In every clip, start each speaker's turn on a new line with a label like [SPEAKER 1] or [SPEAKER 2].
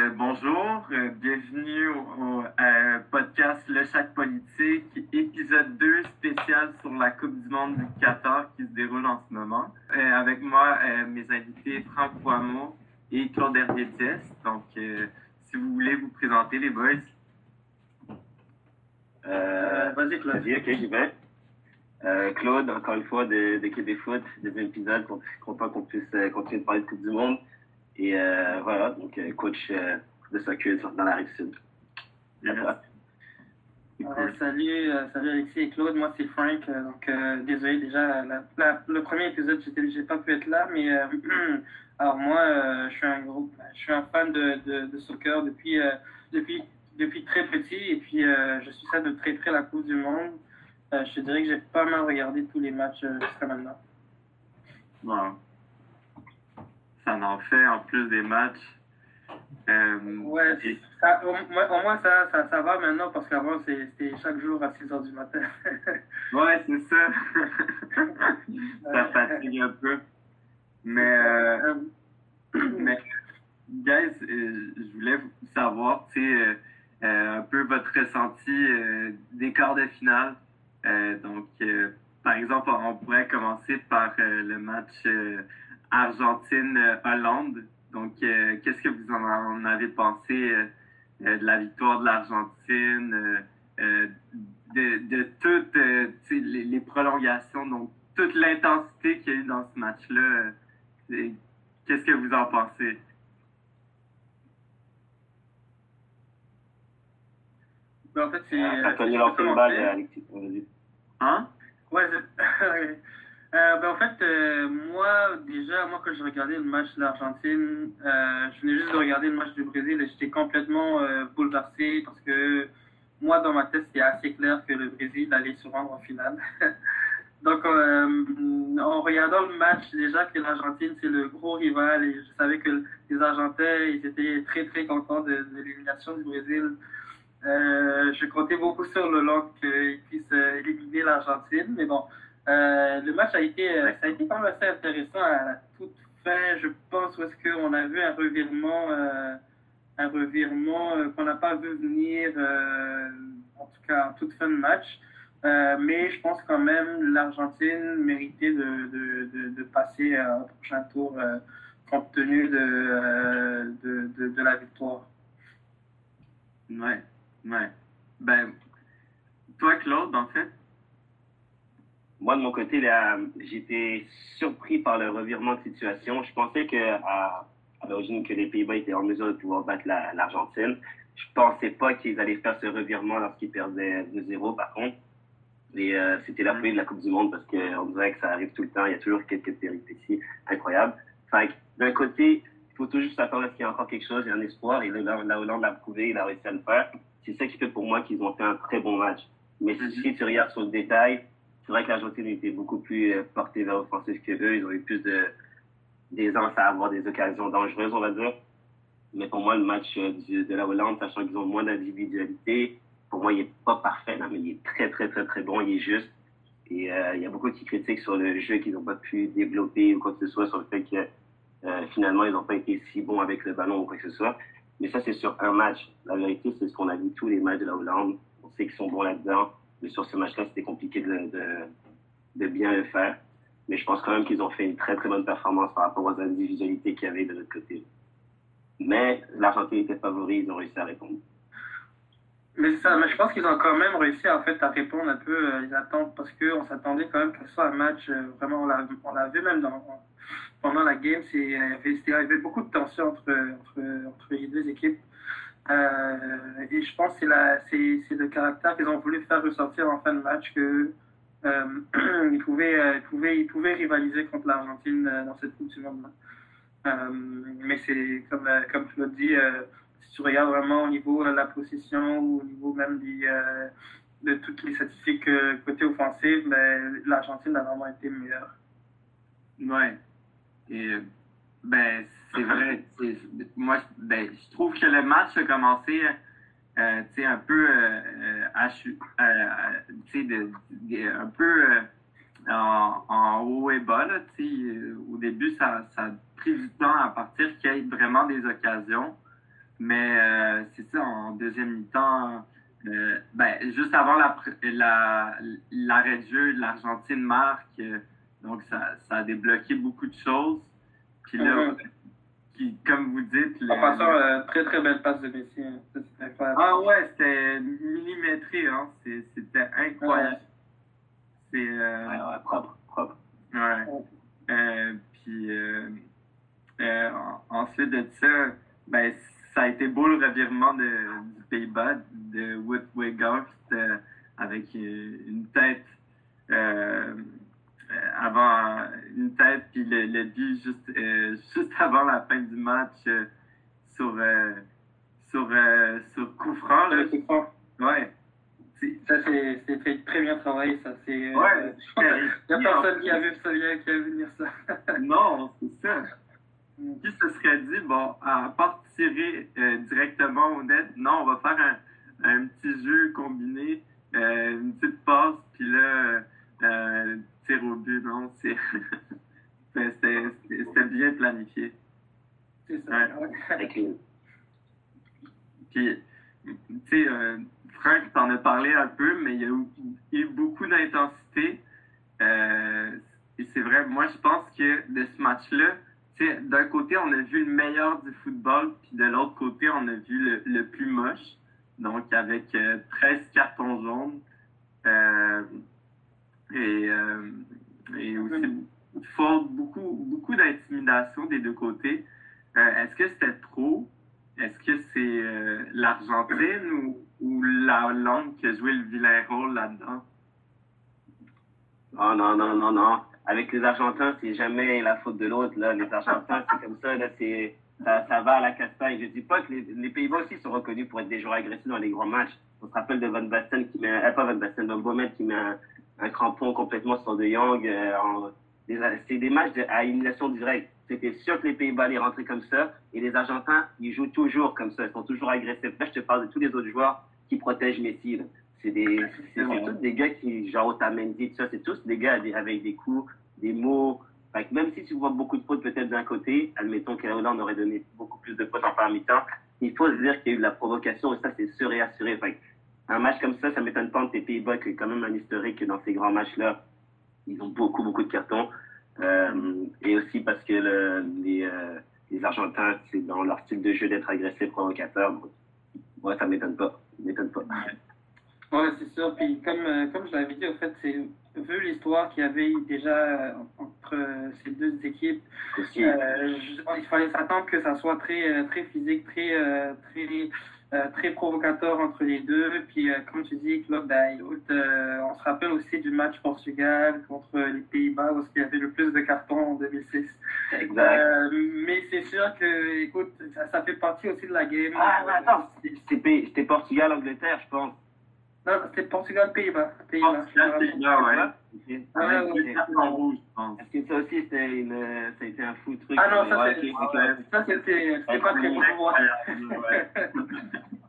[SPEAKER 1] Euh, bonjour, euh, bienvenue au, euh, podcast Le Chac Politique, épisode 2 spécial sur la Coupe du Monde du Qatar qui se déroule en ce moment. avec moi, mes invités Franck Poimeau et Claude hervier Donc, si vous voulez vous présenter, les boys.
[SPEAKER 2] Vas-y, Claude. Vas-y, ok, j'y vais. Claude, encore une fois, de, de Québec Foot, deuxième épisode, content qu'on puisse continuer de parler de Coupe du Monde. Et euh, voilà, donc euh, coach euh, de soccer dans la rive sud.
[SPEAKER 3] salut, salut Alexis et Claude, moi c'est Frank. donc désolé déjà, le premier épisode, j'ai pas pu être là, mais alors moi je suis un groupe, je suis un fan de, de, de soccer depuis, depuis, depuis très petit et puis je suis ça de très près la Coupe du Monde. je te dirais que j'ai pas mal regardé tous les matchs jusqu'à maintenant.
[SPEAKER 1] Wow ça en fait en plus des matchs.
[SPEAKER 3] Euh, ouais, ça, au, moins ça, ça, ça, va maintenant parce qu'avant c'était chaque jour à 6 h du matin.
[SPEAKER 1] ouais, c'est ça. ça fatigue un peu. Mais, euh, mais guys, euh, je voulais savoir, tu sais, un peu votre ressenti des quarts de finale. donc, par exemple, on pourrait commencer par le match Argentine-Hollande. Donc, euh, qu'est-ce que vous en avez pensé euh, euh, de la victoire de l'Argentine, de, de, toutes les, les, prolongations, donc toute l'intensité qu'il y a eu dans ce match-là? Qu'est-ce que vous en pensez?
[SPEAKER 3] Ben, en fait, c'est. Ah,
[SPEAKER 1] Hein?
[SPEAKER 3] Ouais, Euh, ben, en fait, euh, moi, déjà, moi, quand je regardais le match de l'Argentine, euh, je venais juste de regarder le match du Brésil et j'étais complètement bouleversé parce que moi, dans ma tête, c'était assez clair que le Brésil allait se rendre en finale. Donc, en regardant le match, déjà que l'Argentine, c'est le gros rival et je savais que les Argentins, ils étaient très, très contents de, de l'élimination du Brésil. je comptais beaucoup sur le long qu'ils puissent éliminer l'Argentine, mais bon, euh, le match a été, euh, ça a été quand même assez intéressant à la toute fin, je pense, où est-ce qu'on a vu un revirement, euh, un revirement qu'on n'a pas vu venir, en tout cas en toute fin de match. mais je pense quand même l'Argentine méritait de, de, de, passer au prochain tour compte tenu de, de, de, la victoire.
[SPEAKER 1] Ouais, ouais. Ben, toi, Claude, en fait,
[SPEAKER 2] moi, de mon côté, j'étais surpris par le revirement de situation. Je pensais que à, à l'origine que les Pays-Bas étaient en mesure de pouvoir battre l'Argentine. je pensais pas qu'ils allaient faire ce revirement lorsqu'ils perdaient 2-0, par contre. Et euh, c'était la folie de la Coupe du Monde parce qu'on dirait que ça arrive tout le temps. Il y a toujours quelques péripéties incroyables. Fait d'un côté, il faut toujours s'attendre à ce qu'il y ait encore quelque chose, il y a un espoir. Et là, la Hollande l'a prouvé, il a réussi à le faire. C'est ça qui fait pour moi qu'ils ont fait un très bon match. Mais si tu regardes sur le détail, c'est vrai que l'Argentine était beaucoup plus euh, portée vers l'offensive que eux. Ils ont eu plus de d'aisance à avoir des occasions dangereuses, on va dire. Mais pour moi, le match euh, de la Hollande, sachant qu'ils ont moins d'individualité, pour moi, il n'est pas parfait, mais il est très, très, très, très bon. Il est juste. Et euh, il y a beaucoup qui critiquent sur le jeu qu'ils n'ont pas pu développer ou quoi que ce soit, sur le fait que finalement, ils n'ont pas été si bons avec le ballon ou quoi que ce soit. Mais ça, c'est sur un match. La vérité, c'est ce qu'on a vu tous les matchs de la Hollande. On sait qu'ils sont bons là-dedans. Mais sur ce match-là, c'était compliqué de, de, bien le faire. Mais je pense quand même qu'ils ont fait une très, très bonne performance par rapport aux individualités qu'il y avait de l'autre côté. Mais l'Argentine était favori, ils ont réussi à répondre.
[SPEAKER 3] Mais ça, mais je pense qu'ils ont quand même réussi en fait, à répondre un peu euh, les attentes parce qu'on s'attendait quand même que ce soit un match, euh, vraiment, on l'a vu même pendant la game, il y, avait, beaucoup de tension entre, entre les deux équipes. Euh, et je pense que c'est le caractère qu'ils ont voulu faire ressortir en fin de match que euh, euh, ils, pouvaient, rivaliser contre l'Argentine dans cette Coupe du Monde. mais c'est comme, comme tu l'as dit, si tu regardes vraiment au niveau de la possession ou au niveau même de toutes les statistiques côté offensif, ben, l'Argentine a vraiment été meilleure.
[SPEAKER 1] Ouais. Et ben, c'est vrai. Moi, ben, je trouve que le match a commencé euh, un peu euh, euh, un peu en, en, haut et bas. Là, au début, ça, ça pris du temps à partir qu'il y ait vraiment des occasions. Mais euh, c'est ça, en deuxième mi-temps, euh, ben, juste avant l'arrêt la, la, de jeu, l'Argentine marque. donc, ça, ça, a débloqué beaucoup de choses. Qui, comme vous dites.
[SPEAKER 3] En passant, très très belle passe de Messi.
[SPEAKER 1] Hein. Ah ouais, c'était millimétré. Hein. C'était incroyable.
[SPEAKER 2] C'est. Euh, ouais, ouais, propre, propre.
[SPEAKER 1] Ouais. Euh, puis euh, euh, ensuite de ça, ben, ça a été beau le revirement de, du Pays-Bas, de Wood avec une tête avant une tête, puis le, le but juste, juste avant la fin du match sur, sur, sur coup franc. Là, ouais.
[SPEAKER 3] Ça, c'est très, très bien travaillé, ça. C'est,
[SPEAKER 1] ouais,
[SPEAKER 3] il n'y a personne qui a vu ça, qui a vu venir
[SPEAKER 1] ça. non, c'est ça. Mm. Qui se serait dit, bon, à part tirer euh, directement au net, non, on va faire un, un petit jeu combiné, euh, une petite passe, puis là, euh, tir au but, non, c'est. c'était bien planifié.
[SPEAKER 3] C'est ça. Ouais.
[SPEAKER 1] Puis, tu sais, Franck t'en a parlé un peu, mais il y a eu, beaucoup d'intensité. Euh, et c'est vrai, moi, je pense que de ce match-là, d'un côté, on a vu le meilleur du football, puis de l'autre côté, on a vu le, plus moche. Donc, avec 13 euh, cartons jaunes. Euh, et, et aussi beaucoup, beaucoup d'intimidation des deux côtés. Est-ce que c'était trop? Est-ce que c'est l'Argentine ou ou la langue qui a joué le vilain rôle là-dedans?
[SPEAKER 2] Oh non, non, non, non. Avec les Argentins, c'est jamais la faute de l'autre. Là. Les Argentins, c'est comme ça, là, c'est, ça, ça, va à la castagne. Je dis pas que les, les Pays-Bas aussi sont reconnus pour être des joueurs agressifs dans les grands matchs. On se rappelle de Van Basten qui met, euh, pas Van Basten, Van Bommel qui met un, crampon complètement sur De Jong. Euh, c'est des matchs de, à élimination directe. C'était sûr que les Pays-Bas allaient rentrer comme ça. Et les Argentins, ils jouent toujours comme ça. Ils sont toujours agressifs. Là, je te parle de tous les autres joueurs qui protègent Messi. C'est des, c'est tous des gars qui, genre Otamendi, tout ça, c'est tous des gars avec des coups, des mots. même si tu vois beaucoup de fautes peut-être d'un côté, admettons que Hollande aurait donné beaucoup plus de fautes en fin mi-temps, il faut se dire qu'il y a eu de la provocation et ça, c'est sûr et assuré. Un match comme ça, ça m'étonne pas de tes Pays-Bas qui est quand même un historique dans ces grands matchs-là. Ils ont beaucoup, beaucoup de cartons. Euh, et aussi parce que le, les, euh, les Argentins, c'est dans leur style de jeu d'être agressif, provocateur. Moi, ça m'étonne pas m'étonne pas.
[SPEAKER 3] Ouais, c'est sûr. Puis comme, euh, comme je l'avais dit, en fait, c'est vu l'histoire qu'il y avait déjà entre ces deux équipes, il fallait s'attendre que ça soit très, très physique, très, très, très provocateur entre les deux. Puis comme tu dis, Claude, ben, on se rappelle aussi du match Portugal contre les Pays-Bas, où il y avait le plus de cartons en 2006.
[SPEAKER 2] Exact.
[SPEAKER 3] mais c'est sûr que, écoute, ça, fait partie aussi de la game.
[SPEAKER 2] Ah, attends, c'était Portugal-Angleterre, je pense.
[SPEAKER 3] Non, c'était Portugal-Pays-Bas.
[SPEAKER 1] Pays-Bas. Portugal-Pays-Bas,
[SPEAKER 2] ouais. Ah, ouais, ouais. Est-ce que ça aussi, c'était une, ça a été un fou truc?
[SPEAKER 3] Ah non, ça, ouais, ça c'était pas très bon pour moi.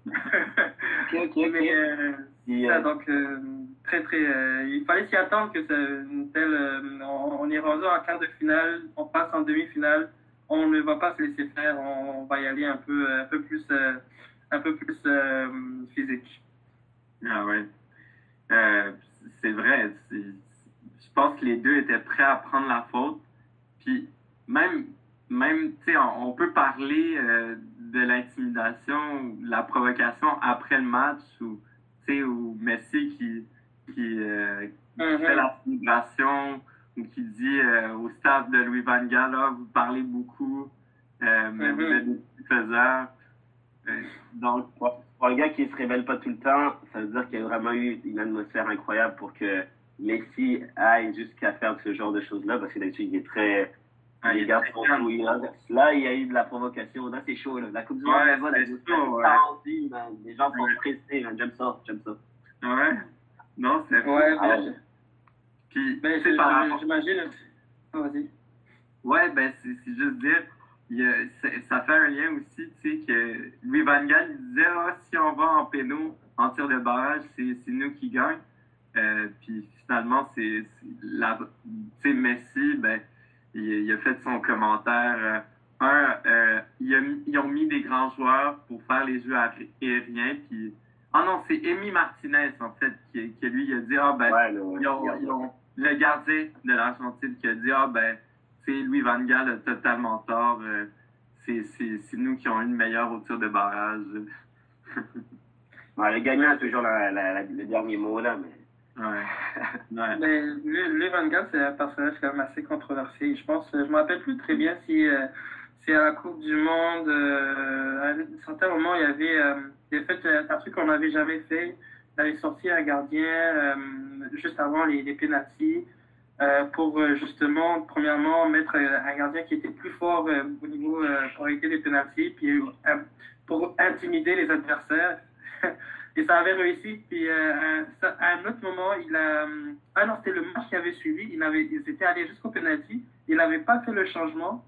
[SPEAKER 3] ok, ok, ok. Mais, euh, ça, euh, donc, euh, très, très. Euh, il fallait s'y attendre que ça, une telle. Euh, on, on, est rendu en quart de finale, on passe en demi-finale, on ne va pas se laisser faire, on, on va y aller un peu, un peu plus, un peu plus physique.
[SPEAKER 1] Ah ouais. Euh, c'est vrai. Je pense que les deux étaient prêts à prendre la faute. Puis même, même tu sais, on, peut parler euh, de l'intimidation, de la provocation après le match, ou tu sais, ou Messi qui, qui, euh, mm-hmm. fait la célébration, ou qui dit au staff de Louis Van Gaal, ah, vous parlez beaucoup, mais vous mm-hmm. êtes des faiseurs.
[SPEAKER 2] Donc, pour un gars qui se révèle pas tout le temps, ça veut dire qu'il y a vraiment eu une atmosphère incroyable pour que Messi aille jusqu'à faire ce genre de choses-là, parce que d'habitude, il est très. Ah. Là, il y a eu de la provocation. Là, c'est chaud. Là. La Coupe du Monde,
[SPEAKER 1] ouais, voilà,
[SPEAKER 2] ouais. les gens sont stressés. J'aime ça. J'aime ça.
[SPEAKER 1] Ouais. Non, c'est
[SPEAKER 3] ouais,
[SPEAKER 1] ah,
[SPEAKER 3] Puis, ben, j'imagine. Oh, vas-y.
[SPEAKER 1] Ouais, ben, c'est juste dire ça fait un lien aussi, tu sais, que Louis Van Gaal disait ah, si on va en pénaux, en tir de barrage, c'est nous qui gagnons. Euh, puis finalement, c'est la, Messi, ben, il, a fait son commentaire. un, ils ont mis des grands joueurs pour faire les jeux aériens. Puis... Ah non, c'est Amy Martinez, en fait, qui, qui lui a dit Ah ben, ils, ont, le gardien de l'Argentine qui a dit Ah ben, Louis Van Gaal a totalement tort. c'est nous qui avons eu une meilleure au tir de barrage.
[SPEAKER 2] le gagnant a toujours le dernier mot, là, mais.
[SPEAKER 3] Ouais. Mais lui, Van Gaal, c'est un personnage quand même assez controversé. Je pense, je me rappelle plus très bien si euh, c'est à la Coupe du Monde, euh, à un certain moment, il y avait, euh, il fait un truc qu'on n'avait jamais fait. Il avait sorti un gardien juste avant les, les pénalties pour justement, premièrement, mettre un gardien qui était plus fort au niveau pour arrêter les pénalties, puis pour intimider les adversaires. Et ça avait réussi. Puis euh, à un autre moment, il a. Euh, ah non, c'était le match qui avait suivi. Il avait, ils étaient allés jusqu'au penalty. Il n'avait pas fait le changement.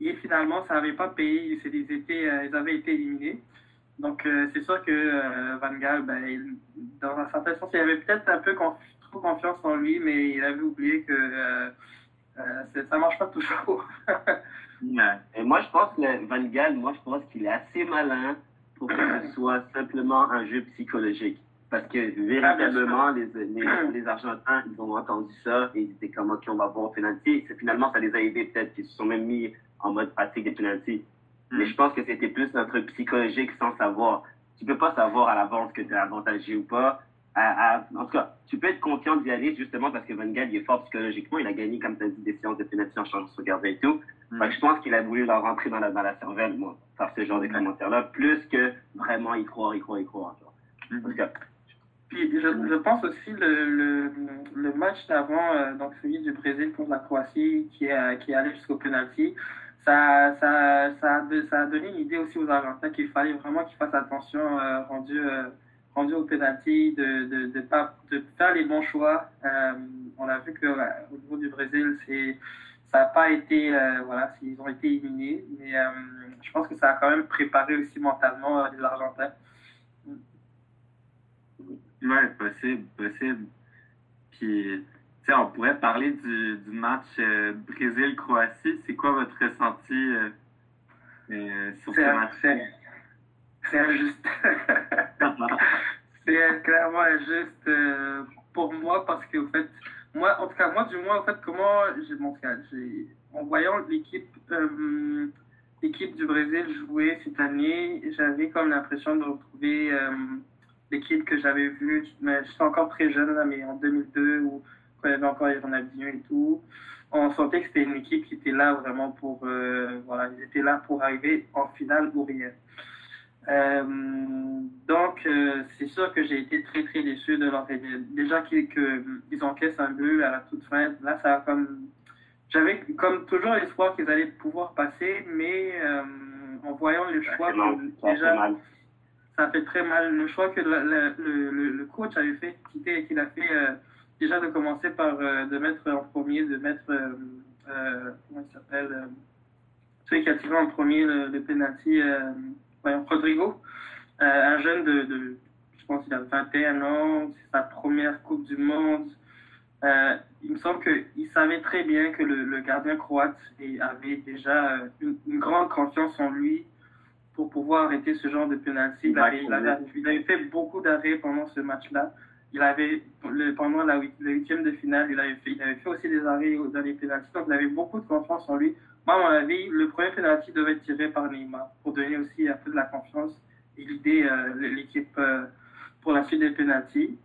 [SPEAKER 3] Et finalement, ça n'avait pas payé. Ils, étaient, euh, ils avaient été éliminés. Donc, c'est sûr que Van Gaal, ben, dans un certain sens, il avait peut-être un peu trop confiance en lui, mais il avait oublié que ça ne marche pas toujours.
[SPEAKER 2] Et moi, je pense que Van Gaal, moi, je pense qu'il est assez malin pour que ce soit simplement un jeu psychologique. Parce que véritablement, les, les, les, Argentins, ils ont entendu ça et ils étaient comme, OK, on va voir au penalty. Finalement, ça les a aidés peut-être qu'ils se sont même mis en mode pratique des penalties. Mais je pense que c'était plus notre psychologique sans savoir. Tu peux pas savoir à l'avance que tu es avantagé ou pas. en tout cas, tu peux être confiant d'y aller justement parce que Van Gaal, il est fort psychologiquement. Il a gagné, comme tu as dit, des séances de penalty en changeant son gardien et tout. Mm. je pense qu'il a voulu leur rentrer dans la, dans la cervelle, moi, par ce genre de commentaires-là, plus que vraiment y croire, y croire, y croire.
[SPEAKER 3] Mm. Puis je, je, pense aussi le, le, le match d'avant, euh, donc celui du Brésil contre la Croatie, qui est, qui est allé jusqu'au penalty, ça, ça, ça, a, donné une idée aussi aux Argentins qu'il fallait vraiment qu'ils fassent attention euh, rendu, euh, rendu au penalty, de, de, pas, de faire les bons choix. on a vu qu'au niveau du Brésil, c'est ça n'a pas été, euh, voilà, ils ont été éliminés, mais euh, je pense que ça a quand même préparé aussi mentalement euh, les Argentins.
[SPEAKER 1] Oui, possible, possible. Puis, on pourrait parler du, du match Brésil-Croatie. C'est quoi votre ressenti sur ce match?
[SPEAKER 3] C'est injuste. c'est clairement injuste pour moi parce qu'en fait, moi, en tout cas, moi, du moins, en fait, comment j'ai mon en voyant l'équipe euh, l'équipe du Brésil jouer cette année, j'avais comme l'impression de retrouver euh, l'équipe que j'avais vue, mais j'étais encore très jeune, là, mais en 2002, où quand il y avait encore Ronaldinho et tout, on sentait que c'était une équipe qui était là vraiment pour, euh, voilà, ils étaient là pour arriver en finale ou rien. Euh, donc, euh, c'est sûr que j'ai été très, très déçu de leur Déjà qu'ils ils encaissent un but à la toute fin. Là, ça a comme. J'avais comme toujours l'espoir qu'ils allaient pouvoir passer, mais en voyant le choix, déjà, ça fait très mal. Le choix que le, le, le, coach avait fait, qu'il a fait déjà de commencer par de mettre en premier, de mettre. comment il s'appelle Celui qui a tiré en premier le, le penalty. Rodrigo, euh, un jeune de, je pense qu'il a 21 ans, c'est sa première Coupe du Monde. Euh, il me semble qu'il savait très bien que le, gardien croate avait déjà euh, une, grande confiance en lui pour pouvoir arrêter ce genre de penalty. Il avait, il avait, fait beaucoup d'arrêts pendant ce match-là. Il avait, pendant la, huitième de finale, il avait, fait, il avait fait aussi des arrêts dans les penalties. Donc, il avait beaucoup de confiance en lui. Moi, à mon avis, le premier penalty devait être tiré par Neymar pour donner aussi un peu de la confiance et l'idée euh, l'équipe euh, pour la suite des penalties.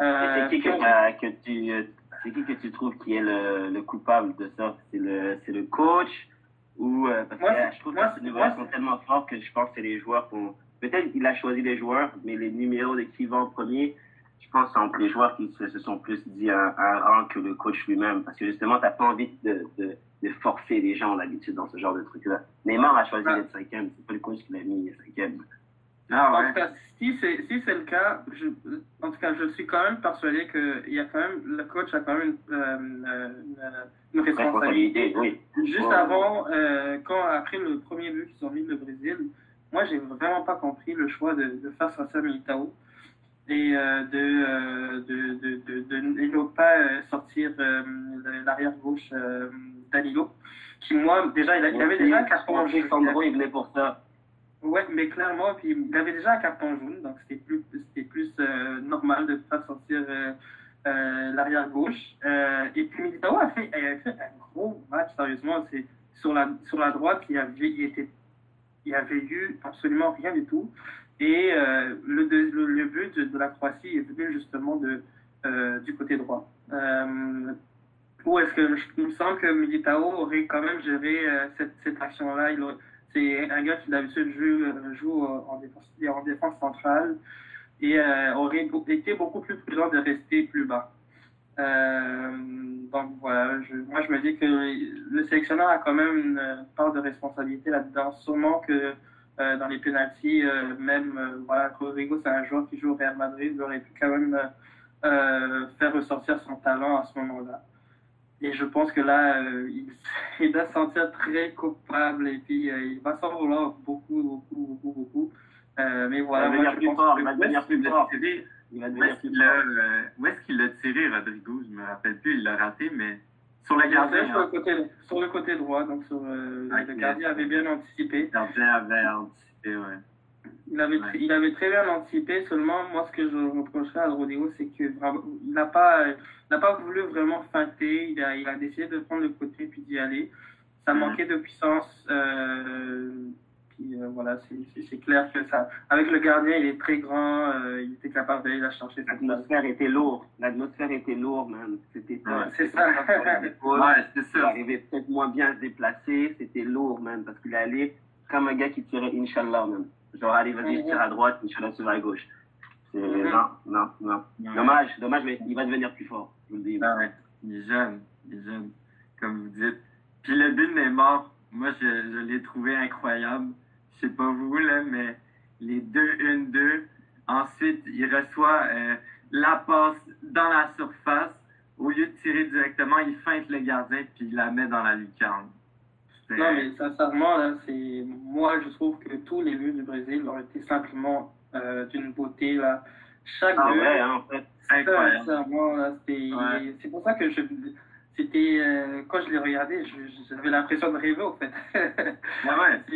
[SPEAKER 2] Euh, c'est qui que, que, tu c'est qui que tu trouves qui est le, le coupable de ça? C'est le c'est le coach ou parce moi, que je trouve moi, que les joueurs sont tellement forts que je pense que c'est les joueurs qui ont peut-être qu'il a choisi les joueurs, mais les numéros de qui vont en premier, je pense que c'est entre les joueurs qui se, sont plus dit un, un, rang que le coach lui-même? Parce que justement t'as pas envie de, de de forcer les gens d'habitude dans ce genre de truc-là. Neymar a choisi d'être cinquième, c'est pas le coach qui l'a mis cinquième.
[SPEAKER 3] Ah ouais. En tout cas, si c'est si le cas, je, en tout cas, je suis quand même persuadé que il y a quand même le coach a quand même une, euh, une, responsabilité. Oui. Juste avant, euh, quand après le premier but qu'ils ont mis le Brésil, moi j'ai vraiment pas compris le choix de, de faire ça Militao et euh, de, de, de, de, de, ne pas sortir l'arrière gauche Danilo, qui moi, déjà, il, avait déjà un carton
[SPEAKER 2] jaune. Sandro, il venait pour ça.
[SPEAKER 3] Ouais, mais clairement, puis il avait déjà un carton jaune, donc c'était plus, c'était plus euh, normal de faire sortir euh, euh, l'arrière gauche. et puis Militao a fait, a fait un gros match, sérieusement. C'est sur la sur la droite, il avait, il était, il avait eu absolument rien du tout. Et le, le, but de, la Croatie est venu justement de du côté droit. où est-ce que il me semble que Militao aurait quand même géré cette, action-là. C'est un gars qui d'habitude joue, euh, joue euh, en, défense, en défense centrale et euh, aurait été beaucoup plus prudent de rester plus bas. donc voilà, moi je me dis que le sélectionneur a quand même une part de responsabilité là-dedans. Sûrement que dans les pénalties, même voilà, Rodrigo c'est un joueur qui joue au Real Madrid, il aurait pu quand même faire ressortir son talent à ce moment-là. Et je pense que là, euh, il, doit se sentir très coupable et puis euh, il va s'en vouloir beaucoup, beaucoup, beaucoup, beaucoup. Euh, mais voilà,
[SPEAKER 2] il va devenir plus fort, il va devenir plus fort.
[SPEAKER 1] Il va devenir plus fort. Où est-ce qu'il l'a tiré, Rodrigo Je ne me rappelle plus, il l'a raté, mais sur le gardien.
[SPEAKER 3] Sur le, côté, sur le côté droit, donc sur, ah, le gardien avait bien anticipé. Le
[SPEAKER 1] gardien avait anticipé, ouais.
[SPEAKER 3] Il avait, il avait très bien anticipé, seulement moi ce que je reprocherais à Rodrigo, c'est qu'il n'a pas, n'a pas voulu vraiment feinter, il a, il a décidé de prendre le côté puis d'y aller. Ça mhm. manquait de puissance. Euh, puis euh, voilà, c'est clair que ça. Avec le gardien, il est très grand, euh, il était capable d'aller la chercher.
[SPEAKER 2] L'atmosphère était lourde. L'atmosphère était lourde, même. C'était
[SPEAKER 3] C'est ça.
[SPEAKER 2] ouais, c'est ça. Il arrivait peut-être moins bien à se déplacer. C'était lourd, même, parce qu'il allait comme un gars qui tirait Inch'Allah, même. Genre, allez, vas-y, je tire à droite, Inch'Allah, tu vas à gauche. Mhm. Non, non, non. Dommage, dommage, mais il va devenir plus fort, je vous le dis.
[SPEAKER 1] Ah ouais. Il est jeune, il est jeune, comme vous dites. Puis le but de Neymar, moi, je, je l'ai trouvé incroyable. Je sais pas vous, là, mais les deux, une, deux. Ensuite, il reçoit euh, la passe dans la surface. Au lieu de tirer directement, il feinte le gardien puis il la met dans la lucarne.
[SPEAKER 3] Non, mais sincèrement, là, c'est moi, je trouve que tous les buts du Brésil ont été simplement euh, d'une beauté. Là. Chaque
[SPEAKER 2] ah, ouais, hein, en fait.
[SPEAKER 3] Sincèrement, c'est pour ça que je. C'était euh, quand je l'ai regardé, j'avais l'impression de rêver en fait.
[SPEAKER 1] ah ouais.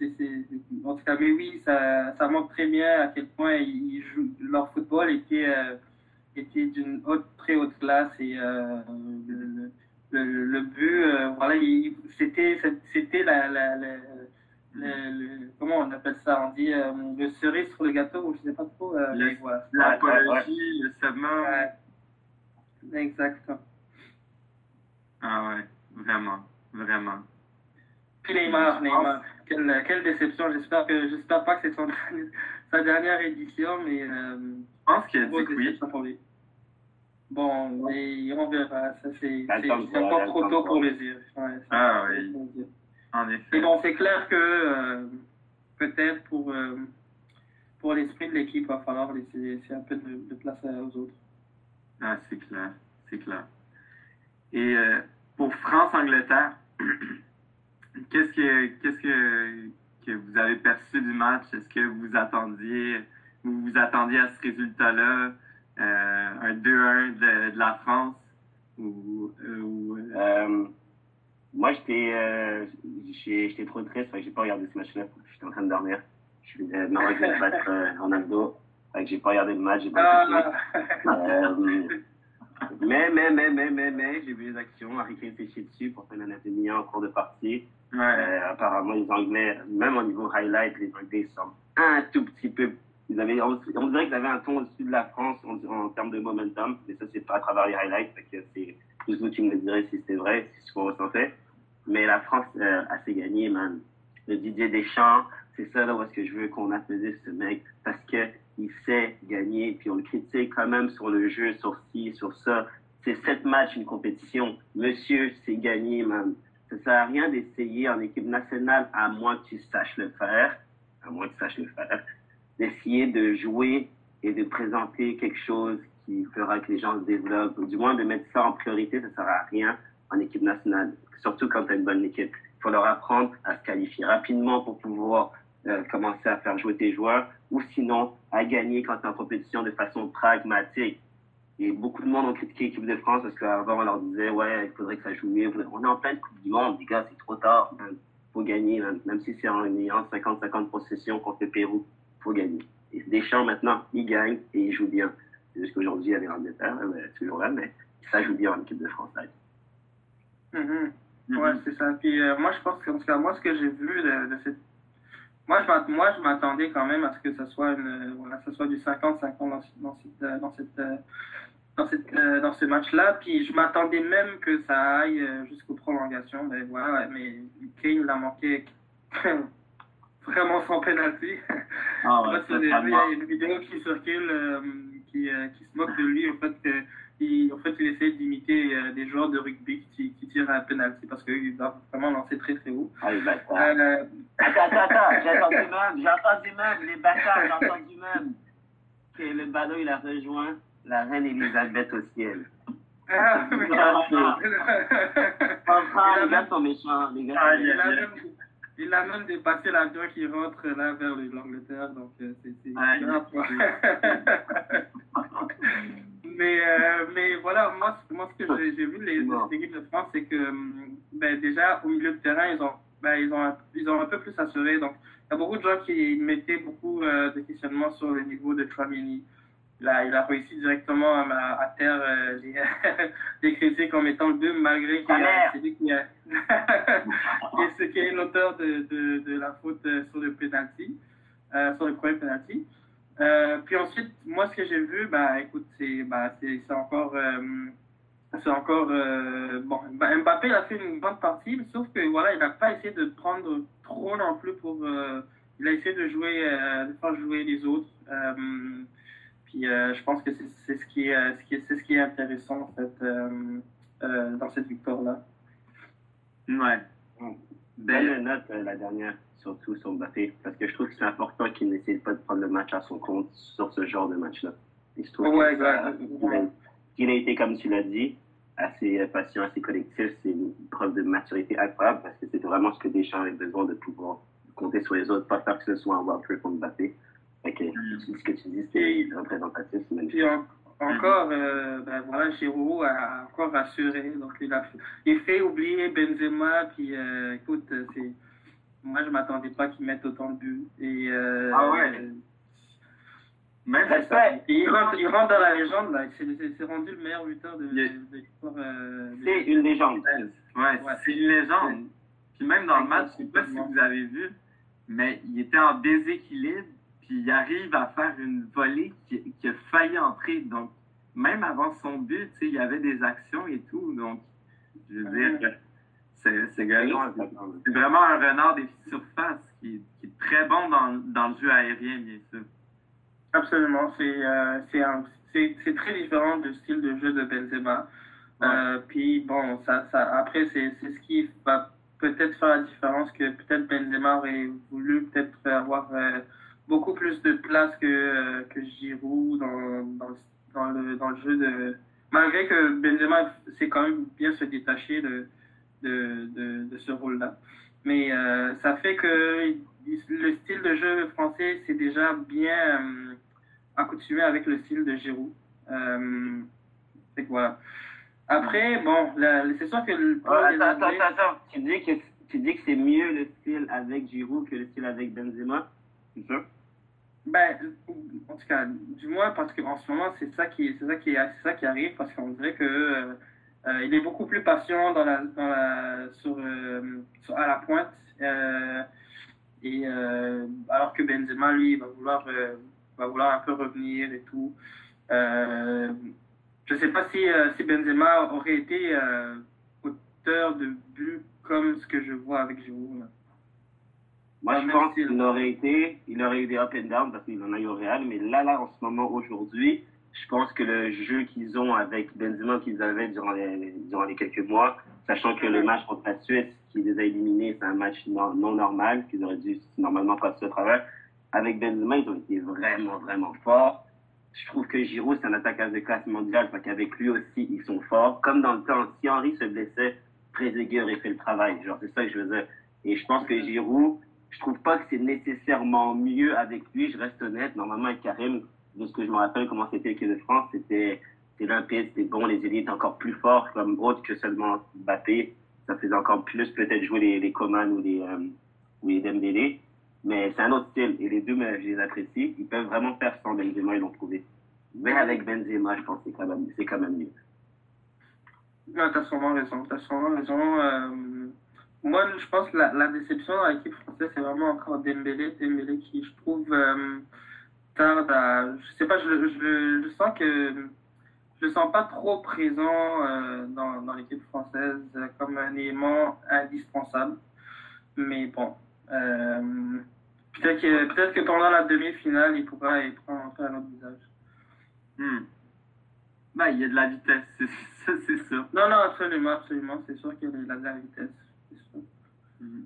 [SPEAKER 3] Euh, en tout cas, mais oui, ça, ça montre très bien à quel point ils jouent, leur football était, était d'une haute, très haute classe et le, le, le, but, voilà, c'était c'était la, la, la le, comment on appelle ça On dit euh, le cerise sur le gâteau, ou je sais pas trop. Euh,
[SPEAKER 1] le, voilà. L'apologie, le summum.
[SPEAKER 3] Ouais. Exactement.
[SPEAKER 1] Ah ouais, vraiment, vraiment.
[SPEAKER 3] Puis Neymar, Neymar. Quelle, quelle déception. J'espère que j'espère pas que c'est son, sa dernière édition, mais. Euh,
[SPEAKER 1] je pense qu'il a dit oui. Pour lui.
[SPEAKER 3] Bon, mais on verra. Ça, c'est encore trop tôt pour le dire. Ouais,
[SPEAKER 1] ah oui.
[SPEAKER 3] Et bon, c'est clair que euh, peut-être pour, euh, pour l'esprit de l'équipe, il va falloir laisser, un peu de, place aux autres.
[SPEAKER 1] Ah, c'est clair, c'est clair. Et pour France-Angleterre, qu'est-ce que, qu'est-ce que, que vous avez perçu du match? Est-ce que vous attendiez, vous vous attendiez à ce résultat-là, un 2-1 de, de, la France? Ou, ou
[SPEAKER 2] moi, j'étais euh, j'étais trop triste, j'ai pas regardé ce match-là. J'étais en train de dormir. Je suis euh, Maroc battre euh, en abdo. Fait que j'ai pas regardé le match, j'ai pas ah. Mais, mais, mais, mais, mais, mais, j'ai vu les actions. Harry Kane s'est dessus pour faire un anatomie en cours de partie. Ouais. Euh, apparemment, les Anglais, même au niveau highlight, les Anglais sont un tout petit peu. Ils avaient, on, dirait qu'ils avaient un ton au-dessus de la France en, en, termes de momentum. Mais ça, c'est pas à travers les highlights. c'est plus vous qui me le direz si c'était vrai, si ce qu'on ressentait. Mais la France euh, a assez gagné, man. Le Didier Deschamps, c'est ça là où est-ce que je veux qu'on applaudisse ce mec? Parce que il sait gagner puis on le critique quand même sur le jeu, sur ci, sur ça. C'est sept matchs une compétition. Monsieur, c'est gagné, man. Ça sert à rien d'essayer en équipe nationale à moins que tu saches le faire, à moins que tu saches le faire, d'essayer de jouer et de présenter quelque chose qui fera que les gens se développent, ou du moins de mettre ça en priorité, ça sert à rien en équipe nationale surtout quand tu as une bonne équipe. Il faut leur apprendre à se qualifier rapidement pour pouvoir euh, commencer à faire jouer tes joueurs ou sinon à gagner quand tu es en compétition de façon pragmatique. Et beaucoup de monde ont critiqué l'équipe de France parce qu'avant, on leur disait, ouais, il faudrait que ça joue mieux. On est en pleine Coupe du Monde, les gars, c'est trop tard. Il faut gagner, même, si c'est en ayant 50-50 possession contre le Pérou, il faut gagner. Et Deschamps, maintenant, il gagne et il joue bien. Jusqu'aujourd'hui, il y avait l'Angleterre, toujours là, mais ça joue bien en équipe de France.
[SPEAKER 3] Mm-hmm. Mm-hmm. Ouais, c'est ça. Puis euh, moi, je pense que, en tout cas, moi, ce que j'ai vu de, de cette. Moi, je, moi, je m'attendais quand même à ce que ça soit, une, voilà, ça soit du 50-50 dans, dans, cette, dans, cette, dans, cette, euh, dans ce match-là. Puis je m'attendais même que ça aille euh, jusqu'aux prolongations. Mais voilà, mais Kane l'a manqué vraiment sans pénalty. Ah ouais, il y a une vidéo qui circule qui, qui se moque de lui, en fait, que il, en fait, il essaie d'imiter euh, des joueurs de rugby qui, qui tirent un penalty parce qu'il doit vraiment lancer très très haut.
[SPEAKER 2] Ah, les bâtards. Euh... Attends, attends, attends, j'ai entendu même, j'ai entendu même, les bâtards, j'ai entendu même que le ballon il a rejoint la reine Elisabeth au ciel. Ah, mais enfin, les gars sont méchants, les gars. Ah,
[SPEAKER 3] il, a même, il a même dépassé l'avion qui rentre là vers l'Angleterre, donc euh, c'est ah, grave. Mais, euh, mais voilà, moi, moi ce que j'ai vu les, équipes de France, c'est que hum, ben, déjà au milieu de terrain, ils ont, ben, ils ont, ils ont un peu plus assuré. Donc, il y a beaucoup de gens qui mettaient beaucoup euh, de questionnements sur le niveau de Tramini. Là, il a réussi directement à, à terre euh, les, les, critiques en mettant le 2, malgré qu'il c'est lui qui, est, qui est l'auteur de, de, de, la faute sur le penalty, sur le premier penalty. Euh, puis ensuite, moi, ce que j'ai vu, bah, écoute, c'est bah, encore. Euh, c'est encore. Euh, bon, bah, Mbappé a fait une bonne partie, mais sauf que voilà, il n'a pas essayé de prendre trop non plus pour. il a essayé de jouer, de faire jouer les autres. puis je pense que c'est ce, qui est, ce, qui est, ce qui est intéressant, en fait, dans cette victoire-là.
[SPEAKER 2] Ouais. Belle note, la dernière surtout sur Mbappé, parce que je trouve que c'est important qu'il n'essaie pas de prendre le match à son compte sur ce genre de match-là.
[SPEAKER 3] Et je trouve ouais,
[SPEAKER 2] qu'il a, été, comme tu l'as dit, assez patient, assez collectif. C'est une preuve de maturité incroyable parce que c'est vraiment ce que Deschamps avait besoin de pouvoir compter sur les autres, pas faire que ce soit un World Trip pour Mbappé. Ok, mm. ce que tu dis, c'est représentatif.
[SPEAKER 3] Puis encore, euh, ben voilà, Giroud a encore rassuré. Donc, il a il fait oublier Benzema. Puis, euh, écoute, c'est moi, je m'attendais pas qu'ils mettent autant de buts. Et, euh,
[SPEAKER 1] ah ouais
[SPEAKER 3] Même il, rentre, il rentre dans la légende, là. C'est rendu le meilleur buteur de, l'histoire. Euh,
[SPEAKER 2] c'est une légende.
[SPEAKER 1] Ouais, c'est une légende. Puis même dans le match, je sais pas si vous avez vu, mais il était en déséquilibre, puis il arrive à faire une volée qui, qui a failli entrer. Donc, même avant son but, il y avait des actions et tout. Donc, je veux dire, c'est vraiment un renard des surfaces qui, qui, est très bon dans, dans, le jeu aérien, bien sûr.
[SPEAKER 3] Absolument. C'est euh, très différent du style de jeu de Benzema. Euh, puis bon, ça, ça, après, c'est ce qui va peut-être faire la différence que peut-être Benzema aurait voulu peut-être avoir euh, beaucoup plus de place que, euh, que Giroud dans, dans, dans, le, dans le jeu de. Malgré que Benzema sait quand même bien se détacher de, de, de, ce rôle-là. Mais euh, ça fait que le style de jeu français, c'est déjà bien euh, accoutumé avec le style de Giroud. Euh, voilà. Après, bon, c'est sûr que le.
[SPEAKER 2] attends, attends, attends, Tu dis que, tu dis que c'est mieux le style avec Giroud que le style avec Benzema C'est ça?
[SPEAKER 3] Ben, en tout cas, du moins parce qu'en ce moment, c'est ça qui, c'est ça qui, c'est ça qui arrive parce qu'on dirait que euh, il est beaucoup plus patient dans la, dans la, sur, euh, sur, à la pointe. Euh, et, alors que Benzema, lui, va vouloir, va vouloir un peu revenir et tout. je ne sais pas si, si Benzema aurait été auteur de but comme ce que je vois avec Giroud.
[SPEAKER 2] Moi, je pense qu'il aurait été, il aurait eu des up and down parce qu'il en a eu au Real, mais là, là, en ce moment, aujourd'hui, je pense que le jeu qu'ils ont avec Benzema qu'ils avaient durant les, durant les quelques mois, sachant que le match contre la Suisse qui les a éliminés, c'est un match non, normal, qu'ils auraient dû normalement passer au travers. Avec Benzema, ils ont été vraiment, vraiment forts. Je trouve que Giroud, c'est un attaquant de classe mondiale, parce qu'avec lui aussi, ils sont forts. Comme dans le temps, si Henri se blessait, Trezeguet aurait fait le travail. Genre, c'est ça que je veux dire. Et je pense que Giroud, je trouve pas que c'est nécessairement mieux avec lui, je reste honnête. Normalement, avec Karim, de ce que je me rappelle, comment c'était l'équipe de France, c'était limpide, c'est bon, les élites encore plus forts, comme autre que seulement Mbappé. Ça faisait encore plus peut-être jouer les, les Coman ou les, euh, ou les Dembélé. Mais c'est un autre style. Et les deux, je les apprécie. Ils peuvent vraiment faire sans Benzema, ils l'ont prouvé. Mais avec Benzema, je pense que c'est quand même, quand même mieux.
[SPEAKER 3] Non, t'as sûrement raison. T'as sûrement raison. Euh, moi, je pense que la, la déception dans l'équipe française, c'est vraiment encore Dembélé. Dembélé qui, je trouve, euh, tarde à. Je sais pas, je, je, je, sens que. Je le sens pas trop présent euh, dans, dans l'équipe française comme un élément indispensable. Mais bon. peut-être que, peut que pendant la demi-finale, il pourra, pourra montrer un autre visage.
[SPEAKER 1] Hmm. Ben, il y a de la vitesse, ça, c'est sûr.
[SPEAKER 3] Non, non, absolument, absolument. C'est sûr qu'il y a de la vitesse.
[SPEAKER 1] Hmm.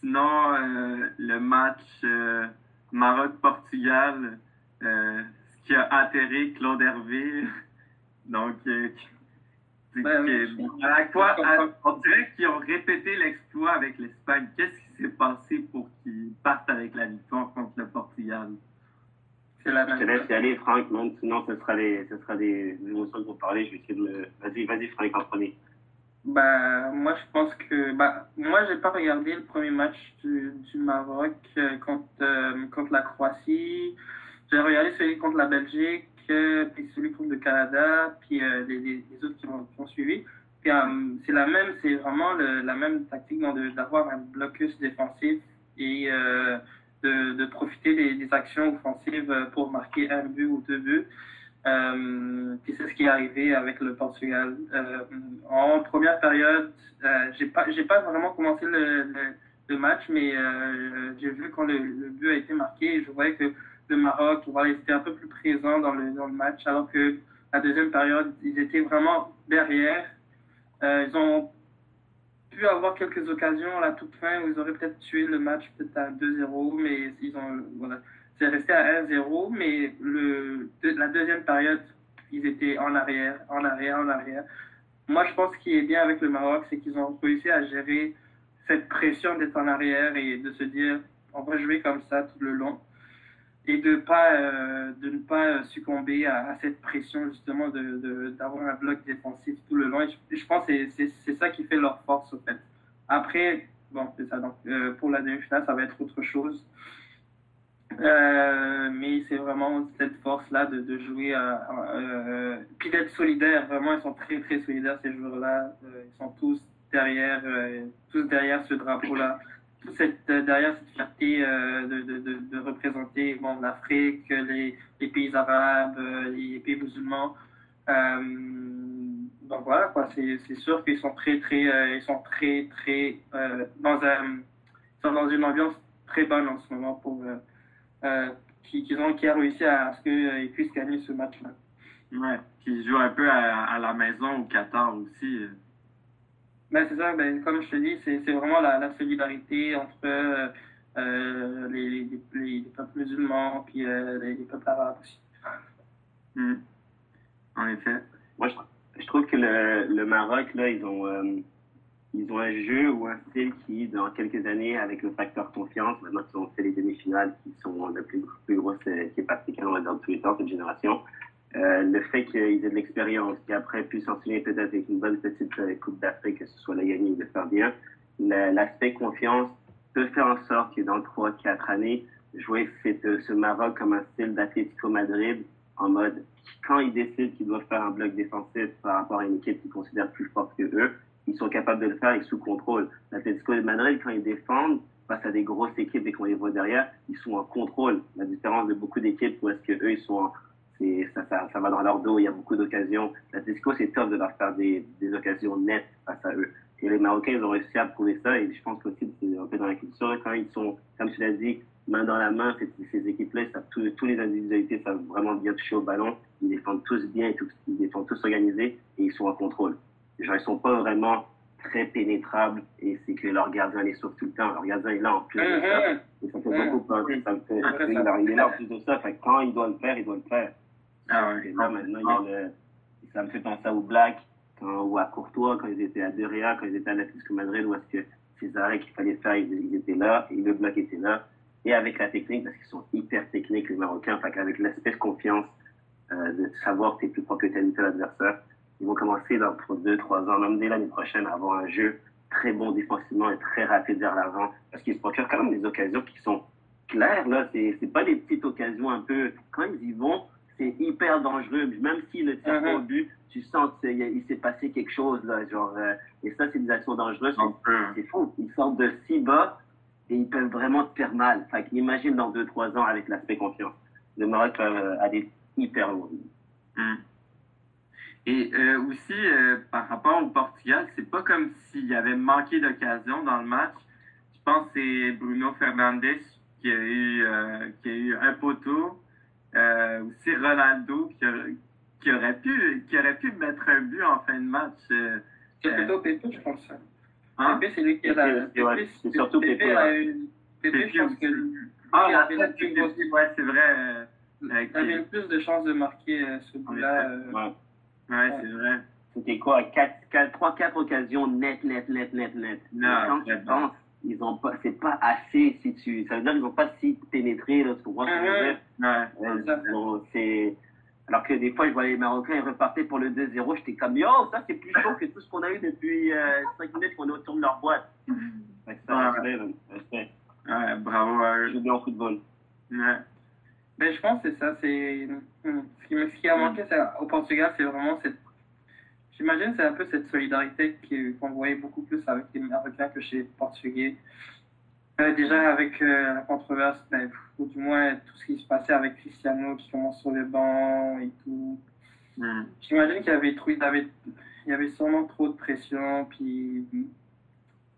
[SPEAKER 1] Sinon, euh, le match euh, Maroc-Portugal, euh, ce qui a atterré Claude Hervé. Donc, ben, à quoi, on dirait qu'ils ont répété l'exploit avec l'Espagne. Qu'est-ce qui s'est passé pour qu'ils partent avec la victoire contre le Portugal?
[SPEAKER 2] Je te laisse y aller, Franck, sinon ce sera des, ce sera des émotions. Je vais essayer de me. Vas-y, vas-y, Franck, en premier.
[SPEAKER 3] Bah, moi, je pense que. Bah, moi, j'ai pas regardé le premier match du, du Maroc euh, contre, euh, contre la Croatie. J'ai regardé celui contre la Belgique, euh, puis celui contre le Canada, puis les, les, autres qui ont, suivi. Puis c'est la même, c'est vraiment la même tactique d'avoir un blocus défensif et de, de profiter des, actions offensives pour marquer un but ou deux buts. Euh, puis c'est ce qui est arrivé avec le Portugal. Euh, en première période, euh, j'ai pas pas vraiment commencé le, match, mais j'ai vu quand le, but a été marqué, je voyais que le Maroc, voilà, un peu plus présent dans le match, alors que la deuxième période, ils étaient vraiment derrière. Ils ont pu avoir quelques occasions à la toute fin où ils auraient peut-être tué le match peut-être à 2-0, mais ils ont voilà, c'est resté à 1-0, mais le, la deuxième période, ils étaient en arrière, en arrière, en arrière. Moi, je pense qu'il est bien avec le Maroc, c'est qu'ils ont réussi à gérer cette pression d'être en arrière et de se dire on va jouer comme ça tout le long et de pas euh, de ne pas succomber à, cette pression justement de d'avoir un bloc défensif tout le long. Et je, pense que c'est ça qui fait leur force au fait. Après bon c'est ça donc euh, pour la demi-finale ça va être autre chose euh, mais c'est vraiment cette force-là de, de, jouer, à, euh, puis d'être solidaire. Vraiment, ils sont très très solidaires ces joueurs-là. Euh, ils sont tous derrière, tous derrière ce drapeau-là. Cette, derrière cette fierté de, de, de, représenter bon, l'Afrique, les, pays arabes, les pays musulmans. donc voilà, quoi. C'est, sûr qu'ils sont très très, ils sont très très dans un, sont dans une ambiance très bonne en ce moment pour qui, qui, ont, qui a réussi à, ce qu'ils euh, puissent gagner ce match-là.
[SPEAKER 1] Ouais, qui joue un peu à, à, la maison au Qatar aussi. Euh.
[SPEAKER 3] Ben, c'est ça, ben, comme je te dis, c'est vraiment la, la, solidarité entre euh, les, les, les, peuples musulmans puis euh, les, peuples arabes aussi.
[SPEAKER 1] Mmh. En effet.
[SPEAKER 2] Moi, je, je, trouve que le, le Maroc, là, ils ont ils ont un jeu ou un style qui, dans quelques années, avec le facteur confiance, maintenant qu'ils ont fait les demi-finales, qui sont la plus, plus grosse on va dire, de tous les temps, cette génération, euh, le fait qu'ils aient de l'expérience, qu'après puissent enchaîner peut-être avec une bonne petite euh, Coupe d'Afrique, que ce soit la gagner ou de faire bien, l'aspect confiance peut faire en sorte que dans 3-4 années, jouer cette, ce Maroc comme un style d'Atlético Madrid, en mode, quand ils décident qu'ils doivent faire un bloc défensif par rapport à une équipe qu'ils considèrent plus forte que eux, ils sont capables de le faire et sous contrôle. L'Atlético de Madrid, quand ils défendent face à des grosses équipes et qu'on les voit derrière, ils sont en contrôle. La différence de beaucoup d'équipes où est-ce que eux ils sont en, ça, ça, ça, va dans leur dos, il y a beaucoup d'occasions. L'Atlético, c'est top de leur faire des, des occasions nettes face à eux. Et les Marocains, ils ont réussi à prouver ça. Et je pense qu'aussi, c'est un peu dans la culture. Quand ils sont, comme tu l'as dit, main dans la main, ces, équipes-là, tous les individualités savent vraiment bien toucher au ballon. Ils défendent tous bien, ils défendent tous organisés et ils sont en contrôle. Genre, ils sont pas vraiment très pénétrables et c'est que leur gardien les sauve tout le temps. Leur gardien est là en plus de ça. Mhm. Et ça fait beaucoup peur. Ça me fait, il est là en plus de ça. Fait quand il doit le faire, il doit le faire.
[SPEAKER 1] Ah ouais.
[SPEAKER 2] Et là, maintenant, il y a le, ça me fait penser au Black quand, ou à Courtois quand ils étaient à De Rea, quand ils étaient à l'Atlético Madrid, où est-ce que ces arrêts qu'il fallait faire, ils, étaient là et le bloc était là. Et avec la technique, parce qu'ils sont hyper techniques, les Marocains, fait qu'avec l'aspect confiance, euh, de savoir que tu es plus fort que tel ou tel adversaire. Ils vont commencer dans deux, trois ans, même dès l'année prochaine, à avoir un jeu très bon défensivement et très rapide vers l'avant. Parce qu'ils se procurent quand même des occasions qui sont claires. Là, c'est pas des petites occasions un peu. Quand ils y vont, c'est hyper dangereux. Même s'ils ne tirent pas au but, tu sens qu'il s'est passé quelque chose. Là, genre, euh, et ça, c'est des actions dangereuses. C'est fou. Ils sortent de si bas et ils peuvent vraiment te faire mal. Fait imagine dans 2-3 ans avec l'aspect confiance. Le Maroc euh, aller hyper loin.
[SPEAKER 1] Hmm. Et euh, aussi, euh, par rapport au Portugal, c'est pas comme s'il y avait manqué d'occasion dans le match. Je pense que c'est Bruno Fernandes qui a eu, qui a eu un poteau. aussi Ronaldo qui, aurait pu, qui aurait pu mettre un but en fin de match.
[SPEAKER 3] c'est plutôt Pépé, je pense. Hein? Pépé, c'est lui qui a la.
[SPEAKER 2] C'est surtout Pépé.
[SPEAKER 3] Pépé, je pense que.
[SPEAKER 1] Ah, c'est vrai.
[SPEAKER 3] Il avait le plus de chances de marquer euh, ce but-là.
[SPEAKER 1] Euh, ouais, ouais c'est vrai.
[SPEAKER 2] C'était quoi? 3-4 occasions net, net, net, net, net.
[SPEAKER 1] Non,
[SPEAKER 2] quand tu penses, ils ont pas, c'est pas assez si tu, ça veut dire qu'ils n'ont pas si pénétré, là, tu comprends ce que je veux dire? Ouais. c'est, alors que des fois, je voyais les Marocains, ils repartaient pour le 2-0, j'étais comme, yo, ça c'est plus chaud que tout ce qu'on a eu depuis euh, 5 minutes qu'on est autour de leur boîte.
[SPEAKER 1] Ouais, ça, respect, respect. Ouais, bravo à eux.
[SPEAKER 2] Je bien au football.
[SPEAKER 1] Ouais.
[SPEAKER 3] Ben, je pense que c'est ça. C'est... Ce, qui, ce qui a manqué au Portugal, c'est vraiment cette. J'imagine c'est un peu cette solidarité qu'on voyait beaucoup plus avec les Marocains que chez les Portugais. Euh, déjà avec euh, la controverse, ben, ou du moins tout ce qui se passait avec Cristiano qui commence sur le banc et tout. Hmm. J'imagine qu'il y avait, trop, il, avait, il y avait sûrement trop de pression, puis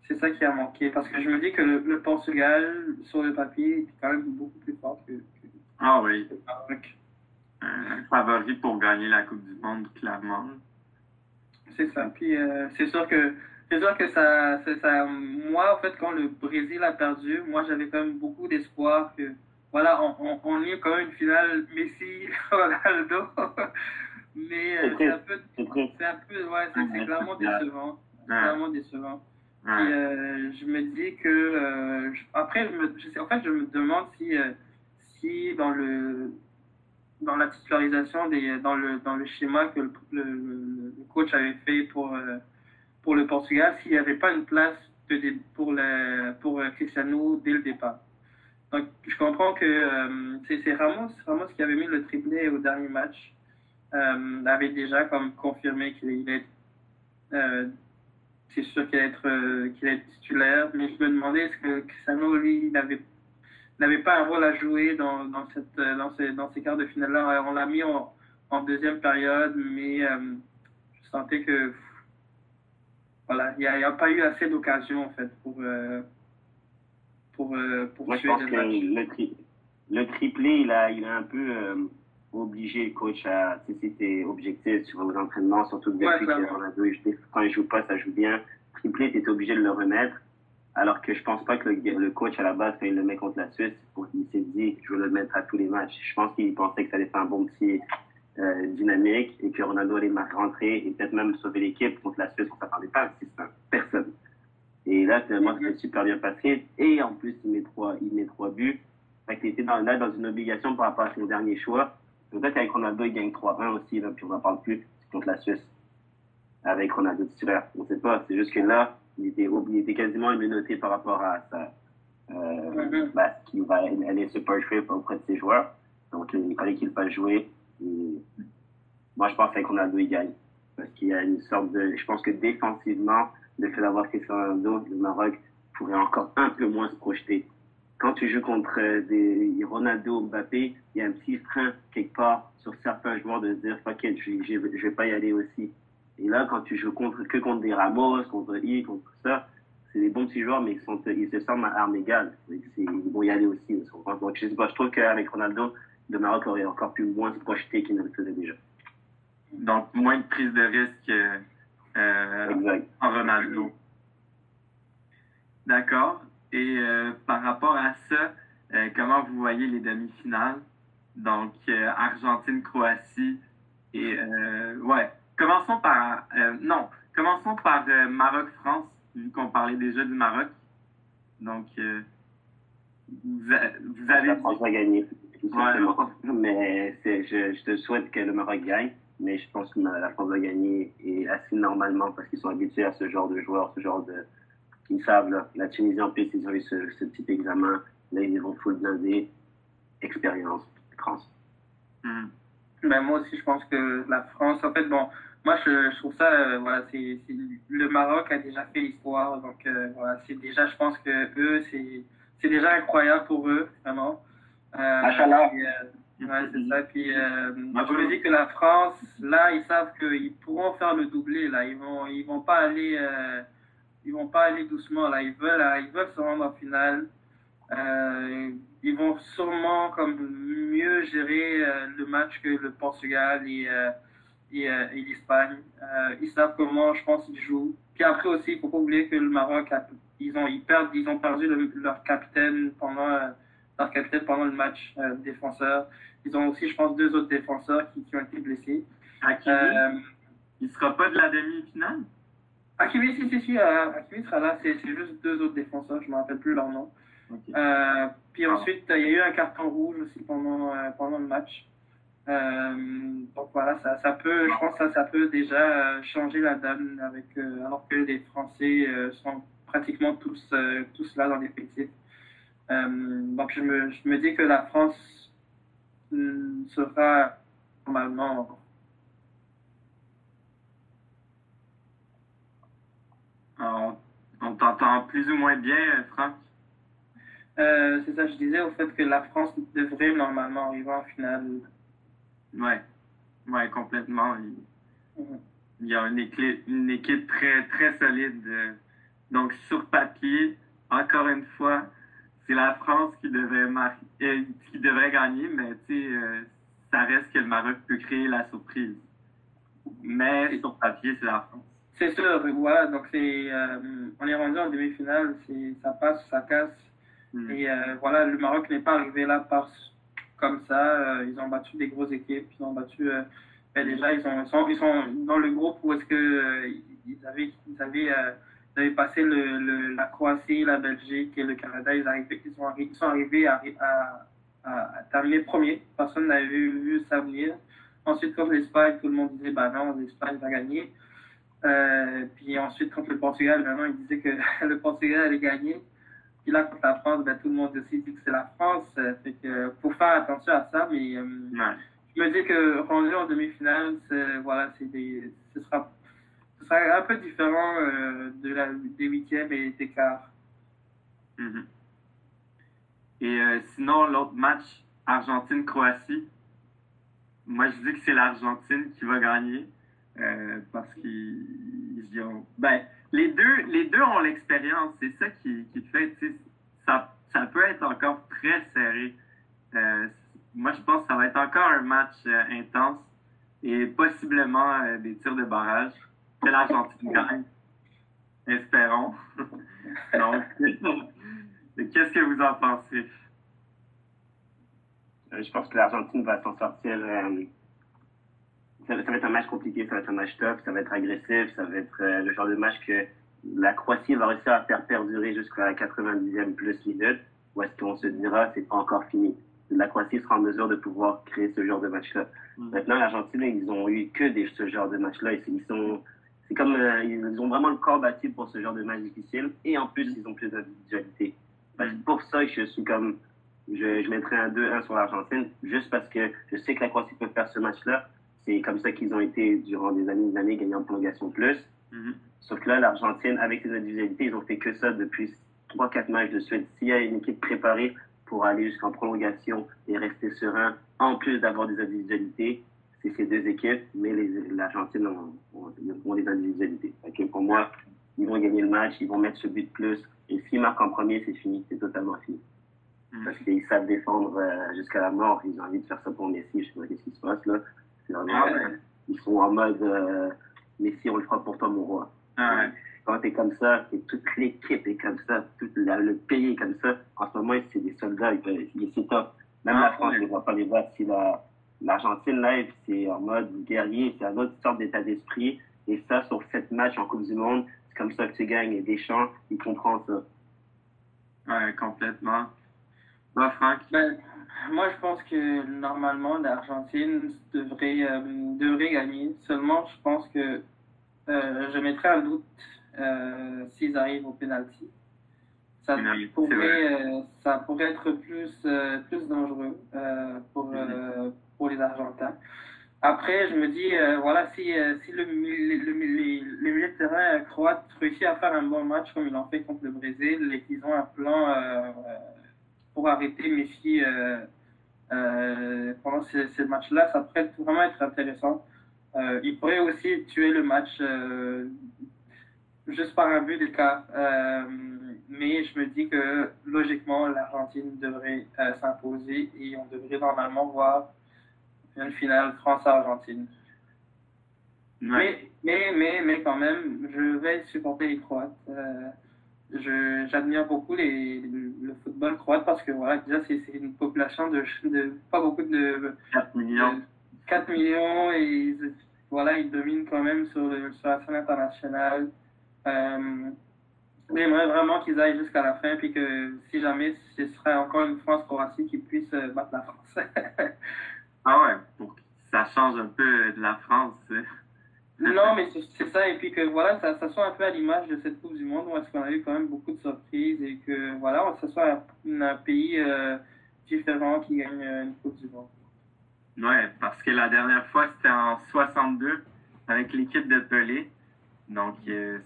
[SPEAKER 3] c'est ça qui a manqué. Parce que je me dis que le, le Portugal, sur le papier, est quand même beaucoup plus fort que,
[SPEAKER 1] ah oui. Un favori pour gagner la Coupe du Monde, clairement.
[SPEAKER 3] C'est ça. Puis euh, c'est sûr que c'est sûr que ça, ça, Moi, en fait, quand le Brésil a perdu, moi j'avais quand même beaucoup d'espoir que voilà, on, on, y est quand même une finale Messi-Ronaldo. Mais euh, c'est un peu. C'est un peu. Ouais, c'est clairement décevant. Clairement décevant. Et euh, je me dis que. après, je me, je sais, en fait, je me demande si si dans le dans la titularisation des, dans le dans le schéma que le, coach avait fait pour euh, pour le Portugal s'il n'y avait pas une place pour le, pour Cristiano dès le départ. Donc je comprends que euh, c'est Ramos Ramos qui avait mis le triplé au dernier match euh, avait déjà comme confirmé qu'il est euh, c'est sûr qu'il allait être qu'il est titulaire mais je me demandais est-ce que Cristiano lui il avait n'avait pas un rôle à jouer dans, dans, cette, euh, dans, ces, dans ces quarts de finale-là. On l'a mis en, en, deuxième période, mais euh, je sentais que voilà, il n'y a, a, pas eu assez d'occasions en fait pour, euh, pour, pour
[SPEAKER 2] Moi, je pense que le, le, triplé, il a, il a un peu obligé le coach à, c'était objectif sur les entraînements, surtout depuis ouais, que quand il joue pas, ça joue bien. Triplé, tu étais obligé de le remettre. Alors que je pense pas que le, coach à la base, quand il le met contre la Suisse, il s'est dit je vais le mettre à tous les matchs. Je pense qu'il pensait que ça allait faire un bon petit euh, dynamique et que Ronaldo allait rentrer et peut-être même sauver l'équipe contre la Suisse. On s'attendait pas à. Personne. Et là, finalement, ça s'est super bien passé. Et en plus, il met trois, il met trois buts. Fait que était dans, là dans une obligation par rapport à son dernier choix. Peut-être qu'avec Ronaldo, il gagne 3-1 aussi, là, puis on n'en parle plus contre la Suisse. Avec Ronaldo titulaire. On ne sait pas. C'est juste que là, il était, il était quasiment immunoté par rapport à ça. Euh, mm-hmm. bah, qu'il va aller se jouer auprès de ses joueurs. Donc, il fallait qu'il fasse jouer. Et moi, je pense qu'on Ronaldo, il gagne. Parce qu'il y a une sorte de. Je pense que défensivement, le fait d'avoir Cristiano Ronaldo, le Maroc pourrait encore un peu moins se projeter. Quand tu joues contre des Ronaldo, Mbappé, il y a un petit frein quelque part sur certains joueurs de se dire, fuck je, je, je vais pas y aller aussi. Et là, quand tu joues contre, que contre des Ramos, contre I, contre ça, c'est des bons petits joueurs, mais ils, sont, ils se semblent à armes égales. Ils vont y aller aussi. Donc, je, sais pas, je trouve qu'avec Ronaldo, le Maroc aurait encore pu moins se projeter qu'il ne le faisait déjà.
[SPEAKER 1] Donc, moins de prise de risque euh, en Ronaldo. D'accord. Et euh, par rapport à ça, euh, comment vous voyez les demi-finales? Donc, euh, Argentine-Croatie et ouais, Commençons par. Euh, non, commençons par euh, Maroc-France, vu qu'on parlait déjà du Maroc. Donc, euh, vous, vous, avez.
[SPEAKER 2] La France va gagner. tout simplement. Mais je, je te souhaite que le Maroc gagne, mais je pense que la France va gagner et assez normalement parce qu'ils sont habitués à ce genre de joueurs, ce genre de. Ils savent, là, la Tunisie en plus, ils ont eu ce, ce petit examen. Là, ils vont full blinder. Expérience, France.
[SPEAKER 3] Hmm. Ben, moi aussi, je pense que la France, en fait, bon, moi, je, je trouve ça, euh, voilà, c'est, le Maroc a déjà fait l'histoire, donc euh, voilà, c'est déjà, je pense que eux, c'est, déjà incroyable pour eux, vraiment.
[SPEAKER 2] Euh, Machallah.
[SPEAKER 3] Euh, ouais, c'est ça. Puis, je me dis que la France, là, ils savent qu'ils pourront faire le doublé, là. Ils vont, ils vont pas aller, ils vont pas aller doucement, là. Ils veulent, ils veulent se rendre en finale. ils vont sûrement comme mieux gérer le match que le Portugal et et, euh, et l'Espagne. Euh, ils savent comment, je pense, ils jouent. Puis après aussi, il faut pas oublier que le Maroc, ils ont, ils perdent, ils ont perdu leur capitaine pendant, euh, leur capitaine pendant le match défenseur. Ils ont aussi, je pense, deux autres défenseurs qui, qui ont été blessés.
[SPEAKER 1] Hakimi, il sera pas de la demi-finale?
[SPEAKER 3] Hakimi, si, si, si, Hakimi sera là. C'est juste deux autres défenseurs, je me rappelle plus leur nom. puis ensuite, il y a eu un carton rouge aussi pendant, pendant le match. Euh, donc voilà, ça, ça, peut, je pense que ça, ça peut déjà euh, changer la donne avec, euh, alors que les Français sont pratiquement tous, tous là dans l'effectif. donc je me, je me dis que la France sera normalement
[SPEAKER 1] on t'entend plus ou moins bien, Franck?
[SPEAKER 3] c'est ça, je disais au fait que la France devrait normalement arriver en finale
[SPEAKER 1] Ouais, ouais, complètement. Il, y a une équipe, une équipe très, très solide. Euh, donc, sur papier, encore une fois, c'est la France qui devrait, euh, qui devrait gagner, mais tu sais, euh, ça reste que le Maroc peut créer la surprise. Mais sur papier, c'est la France.
[SPEAKER 3] C'est sûr, voilà. Donc, c'est, on est rendu en demi-finale, ça passe, ça casse. Hmm. Et voilà, le Maroc n'est pas arrivé là par comme ça. Euh, ils ont battu des grosses équipes. Ils ont battu. Euh, ben déjà, ils, sont, dans le groupe où est-ce que euh, ils avaient, ils avaient, ils avaient passé la Croatie, la Belgique et le Canada. Ils, arrivaient, ils, sont, arrivés à, terminer premier. Personne n'avait vu, vu, ça venir. Ensuite, contre l'Espagne, tout le monde disait bah non, l'Espagne va gagner. puis ensuite, contre le Portugal, maintenant, ils disaient que le Portugal allait gagner. Puis là, contre la France, ben, tout le monde aussi dit que c'est la France. Euh, fait que faut faire attention à ça. Mais euh, je me dis que rendu en demi-finale, voilà, c'est des, ce sera, ce sera un peu différent euh, de la, des huitièmes et des quarts.
[SPEAKER 1] Mm-hmm. Et sinon, l'autre match, Argentine-Croatie, moi je dis que c'est l'Argentine qui va gagner parce qu'ils ont. Ben, les deux, ont l'expérience. C'est ça qui, qui fait, ça, ça peut être encore très serré. Euh, moi, je pense que ça va être encore un match euh, intense et possiblement euh, des tirs de barrage. Que l'Argentine gagne. Espérons. Donc, qu'est-ce que vous en pensez?
[SPEAKER 2] Je pense que l'Argentine va s'en sortir ça, va être un match compliqué, ça va être un match top, ça va être agressif, ça va être euh, le genre de match que la Croatie va réussir à faire perdurer jusqu'à la 90e plus minute, ou est-ce qu'on se dira c'est pas encore fini. La Croatie sera en mesure de pouvoir créer ce genre de match-là. Mm. Maintenant, l'Argentine, ils ont eu que des, ce genre de match-là. Ils, sont, c'est comme, euh, ils ont vraiment le corps bâti pour ce genre de match difficile, et en plus, ils ont plus d'individualité. C'est pour ça que je suis comme, je, je mettrais un 2-1 sur l'Argentine, juste parce que je sais que la Croatie peut faire ce match-là, c'est comme ça qu'ils ont été durant des années et des années gagnants en prolongation plus. Mm-hmm. Sauf que là, l'Argentine, avec ses individualités, ils ont fait que ça depuis 3-4 matchs de suite. S'il y a une équipe préparée pour aller jusqu'en prolongation et rester serein, en plus d'avoir des individualités, c'est ces deux équipes, mais l'Argentine ont, ont, des individualités. pour moi, ils vont gagner le match, ils vont mettre ce but de plus. Et s'ils marquent en premier, c'est fini, c'est totalement fini. Mm-hmm. Parce qu'ils savent défendre euh, jusqu'à la mort. Ils ont envie de faire ça pour Messi. Je sais pas ce qui se passe là. Ah ils sont en mode euh, mais si on le fera pour toi, mon roi.
[SPEAKER 1] Ah
[SPEAKER 2] Quand t'es comme ça, et toute l'équipe est comme ça, tout le pays est comme ça, en ce moment, c'est des soldats, c'est top. Même la ah France, je ne vois pas les voix. Si l'Argentine, là, c'est en mode guerrier, c'est un autre sorte d'état d'esprit. Et ça, sur sept matchs en Coupe du Monde, c'est comme ça que tu gagnes. Et Deschamps, il comprend ça.
[SPEAKER 1] Ouais, complètement. Bah, Franck?
[SPEAKER 3] Ben, moi, je pense que normalement, l'Argentine devrait, euh, devrait gagner. Seulement, je pense que euh, je mettrais un doute euh, s'ils arrivent au penalty. Ça pourrait, ça pourrait être plus, plus dangereux pour, pour les Argentins. Après, je me dis, voilà, si, si le, le, le, milieu de terrain croate réussit à faire un bon match comme ils l'ont fait contre le Brésil et qu'ils ont un plan pour arrêter Messi euh, pendant ces, ces matchs-là, ça pourrait vraiment être intéressant. Euh, il pourrait aussi tuer le match euh, juste par un but d'écart. Euh, mais je me dis que logiquement, l'Argentine devrait euh, s'imposer et on devrait normalement voir une finale France-Argentine. Mais, mais, mais, mais quand même, je vais supporter les Croates. Euh, j'admire beaucoup les, le football croate parce que voilà, déjà c'est une population de, de, pas beaucoup de
[SPEAKER 1] 4 millions.
[SPEAKER 3] 4 millions et voilà, ils dominent quand même sur, sur la scène internationale. Euh, J'aimerais vraiment qu'ils aillent jusqu'à la fin puis que si jamais ce serait encore une France-Croatie qui puisse euh, battre la France.
[SPEAKER 1] ah ouais, pour que ça change un peu de la France.
[SPEAKER 3] Non, mais c'est ça, et puis que voilà, ça, ça soit un peu à l'image de cette Coupe du Monde, où est-ce qu'on a eu quand même beaucoup de surprises, et que voilà, ça soit un, pays euh, différent qui gagne euh, une Coupe du Monde.
[SPEAKER 1] Ouais, parce que la dernière fois, c'était en 62, avec l'équipe de Pelé. Donc, euh,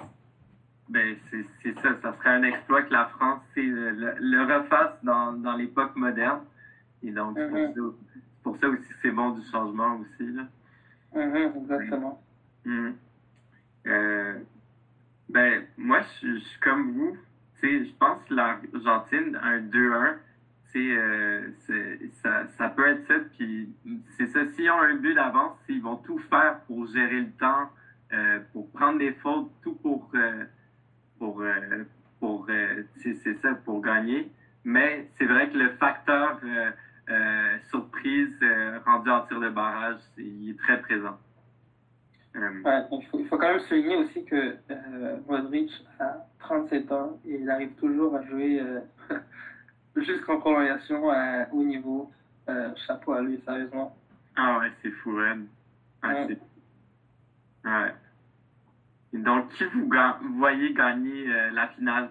[SPEAKER 1] ben, c'est ça, ça serait un exploit que la France le, le, refasse dans, dans l'époque moderne. Et donc, c'est pour, mm-hmm. pour, ça aussi, c'est bon du changement aussi. Là.
[SPEAKER 3] Mm-hmm, exactement.
[SPEAKER 1] Hmm. Euh, ben, moi, je, suis comme vous. Je pense que l'Argentine, un 2-1, euh, ça, ça peut être ça. Puis c'est ça, s'ils ont un but d'avance, ils vont tout faire pour gérer le temps, euh, pour prendre des fautes, tout pour, euh, pour, euh, ça, pour gagner. Mais c'est vrai que le facteur surprise rendu en tir de barrage, il est très présent.
[SPEAKER 3] Ouais, il, faut, il, faut, quand même souligner aussi que euh, Modric a 37 ans et il arrive toujours à jouer euh, jusqu'en prolongation à haut niveau. Euh, chapeau à lui, sérieusement.
[SPEAKER 1] Ah ouais, c'est fou, Red. Ah, ouais. ouais. donc, qui vous, voyez gagner euh, la finale?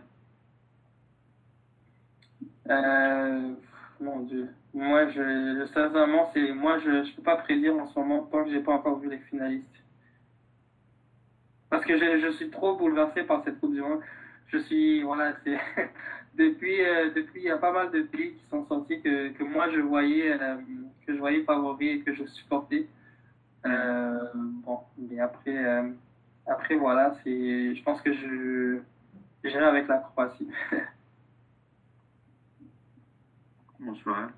[SPEAKER 3] Euh, mon Dieu. Moi, je, sincèrement, c'est moi, je ne peux pas prédire en ce moment tant que j'ai pas encore vu les finalistes. Parce que je, je, suis trop bouleversé par cette Coupe du Monde. Je suis, voilà, c'est depuis, euh, depuis, il y a pas mal de pays qui sont sortis que, que moi je voyais, euh, que je voyais favoris et que je supportais. Euh, bon, mais après, euh, après voilà, c'est, je pense que je, j'irai avec la Croatie.
[SPEAKER 1] Bonsoir.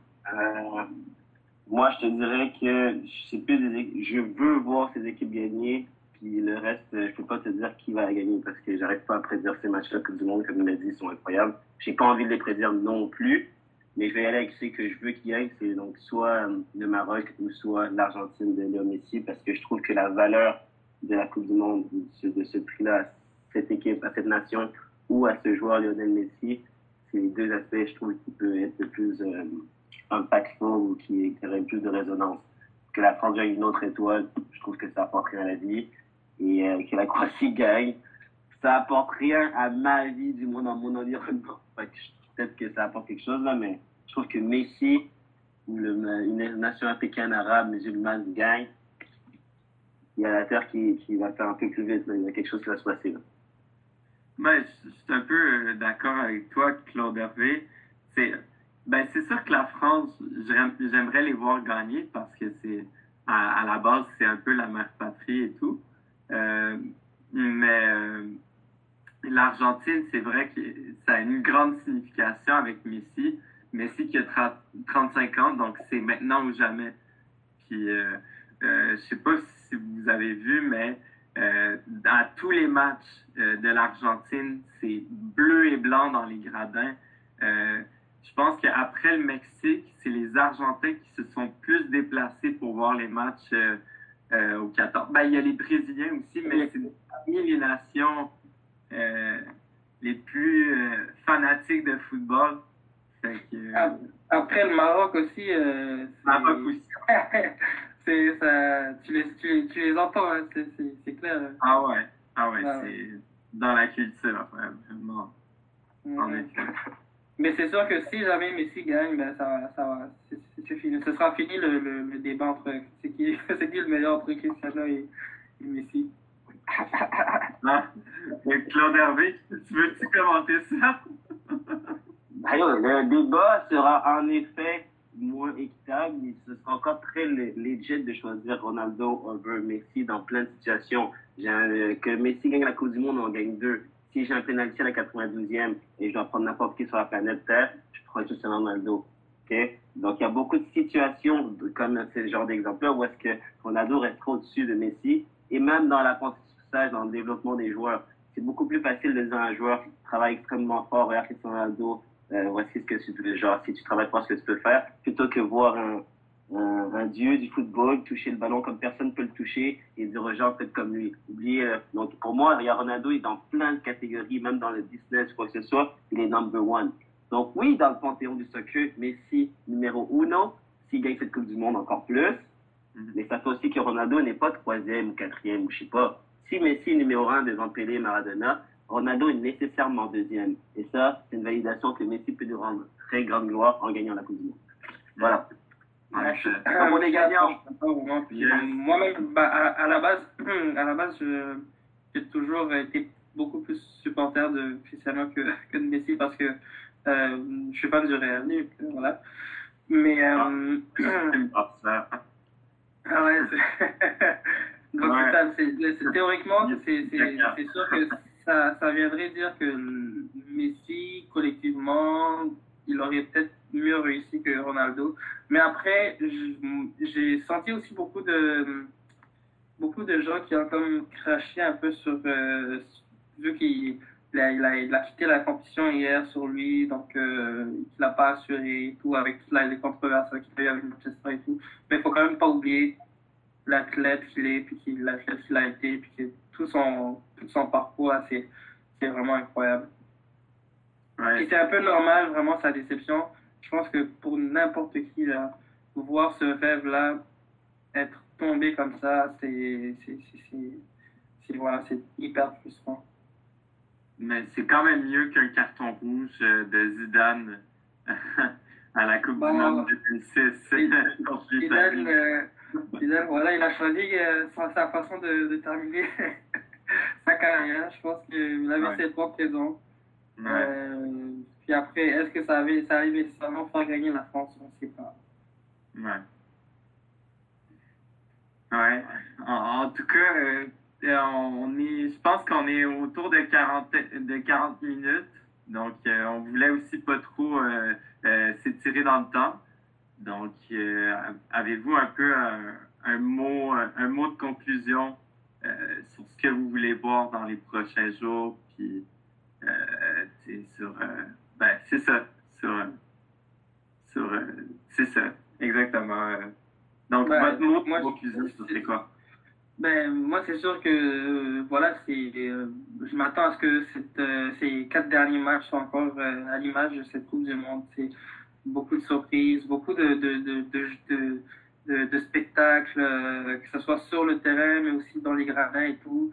[SPEAKER 2] moi, je te dirais que plus je veux voir ces équipes gagner le reste, je peux pas te dire qui va gagner parce que j'arrive pas à prédire ces matchs-là que du monde, comme il m'a dit, sont incroyables. J'ai pas envie de les prédire non plus, mais je vais aller avec ce que je veux qu'il y ait, c'est donc soit euh, le Maroc ou soit l'Argentine de Léo Messi parce que je trouve que la valeur de la Coupe du Monde, de ce, prix-là, à cette équipe, à cette nation ou à ce joueur Lionel Messi, c'est les deux aspects, je trouve, qui peuvent être le plus euh, ou qui, qui plus de résonance. Que la France gagne une autre étoile, je trouve que ça apporte rien à la vie et euh, que la Croatie gagne, ça apporte rien à ma vie, du moins dans mon environnement. Peut-être que ça apporte quelque chose là, mais je trouve que Messi une nation africaine, arabe, musulmane gagne, il y a la terre qui, qui va faire un peu plus vite. Il y a quelque chose qui va se passer. Là.
[SPEAKER 1] Ben, je suis un peu euh, d'accord avec toi, Claude Hervé. C'est ben, sûr que la France, j'aimerais les voir gagner parce que c'est à, la base, c'est un peu la mère patrie et tout. Euh, mais euh, l'Argentine, c'est vrai que ça a une grande signification avec Messi. Messi qui a 35 ans, donc c'est maintenant ou jamais. Puis, euh, euh, je sais pas si vous avez vu, mais à tous les matchs de l'Argentine, c'est bleu et blanc dans les gradins. je pense qu'après le Mexique, c'est les Argentins qui se sont plus déplacés pour voir les matchs euh, au 14. Ben, il y a les Brésiliens aussi, mais c'est parmi les nations euh, les plus euh, fanatiques de football.
[SPEAKER 3] Ah, Après, le Maroc aussi. Euh,
[SPEAKER 1] Maroc aussi.
[SPEAKER 3] c'est, ça, tu, les, tu, tu les entends, hein, c'est, c'est, clair.
[SPEAKER 1] Ah ouais, ah ouais, ah c'est dans la culture, vraiment.
[SPEAKER 3] Mais c'est sûr que si jamais Messi gagne, ben ça, ça c'est, fini. Ce sera fini le, le, débat entre c'est qui, c'est qui le meilleur entre Cristiano et, et Messi.
[SPEAKER 1] ah, Claude Hervé, tu veux-tu commenter ça?
[SPEAKER 2] le débat sera en effet moins équitable, mais ce sera encore très legit de choisir Ronaldo over Messi dans plein de situations. que Messi gagne la Coupe du Monde, on gagne deux. Si j'ai un penalty à la 92e et je dois prendre n'importe qui sur la planète Terre, je prends juste Ronaldo. Okay? Donc, il y a beaucoup de situations, comme ce genre d'exemple où est-ce que Ronaldo reste au-dessus de Messi. Et même dans l'apprentissage, dans le développement des joueurs, c'est beaucoup plus facile de dire à un joueur qui travaille extrêmement fort, regarde Cristiano Ronaldo, euh, voici ce que tu peux, genre, si tu travailles pas ce que tu peux faire, plutôt que voir un, un, dieu du football toucher le ballon comme personne ne peut le toucher et dire aux gens faites comme lui. Oubliez, euh, donc pour moi, Ronaldo est dans plein de catégories, même dans le business quoi que ce soit, il est number one. Donc oui, dans le panthéon du soccer, Messi numéro uno, s'il gagne cette Coupe du Monde encore plus, mm-hmm. mais ça fait aussi que Ronaldo n'est pas troisième ou quatrième ou je sais pas. Si Messi est numéro un devant Pelé et Maradona, Ronaldo est nécessairement deuxième. Et ça, c'est une validation que Messi peut nous rendre très grande gloire en gagnant la Coupe du Monde. Voilà.
[SPEAKER 3] On est gagnant. Moi-même, bah, à, la base, à la base, j'ai toujours été beaucoup plus supporter de Cristiano que, que de Messi parce que euh, je suis fan du Real, voilà. Mais euh, ah ouais, donc c'est théoriquement, c'est sûr que ça, ça viendrait dire que Messi, collectivement, il aurait peut-être mieux réussi que Ronaldo. Mais après, j'ai senti aussi beaucoup de, beaucoup de gens qui ont comme craché un peu sur. Euh, vu qu'il il a, il, a, quitté la compétition hier sur lui, donc euh, il n'a pas assuré et tout, avec toutes les controverses qu'il a eu avec Manchester et tout. Mais il faut quand même pas oublier l'athlète qu'il est, puis qu'il a été, puis que tout son, tout son parcours, c'est vraiment incroyable. Ouais. c'est un peu normal, vraiment, sa déception. Je pense que pour n'importe qui, là, voir ce rêve-là être tombé comme ça, c'est voilà, hyper frustrant.
[SPEAKER 1] Mais c'est quand même mieux qu'un carton rouge euh, de Zidane à la Coupe du Monde 2006.
[SPEAKER 3] Zidane, euh, Zidane, voilà, il a choisi euh, sa, façon de, de terminer sa carrière. Je pense qu'il avait ouais. ses propres raisons. Euh, puis après, est-ce que ça, avait, ça nécessairement faire gagner la France? On ne sait pas.
[SPEAKER 1] Ouais. Ouais. En, tout cas, euh, on est, je pense qu'on est autour de 40, de 40 minutes. Donc, euh, on voulait aussi pas trop s'étirer dans le temps. Donc, avez-vous un peu un, mot, mot de conclusion sur ce que vous voulez voir dans les prochains jours? Puis, euh, sur. Euh, ben, c'est ça. Sur. sur euh, c'est ça, exactement. Donc, ben, votre mot moi, c'est quoi?
[SPEAKER 3] Ben, moi, c'est sûr que, voilà, c'est, je m'attends à ce que cette, ces quatre derniers matchs soient encore à l'image de cette Coupe du Monde. C'est beaucoup de surprises, beaucoup de, de, de, de, de spectacles, que ce soit sur le terrain, mais aussi dans les gradins et tout.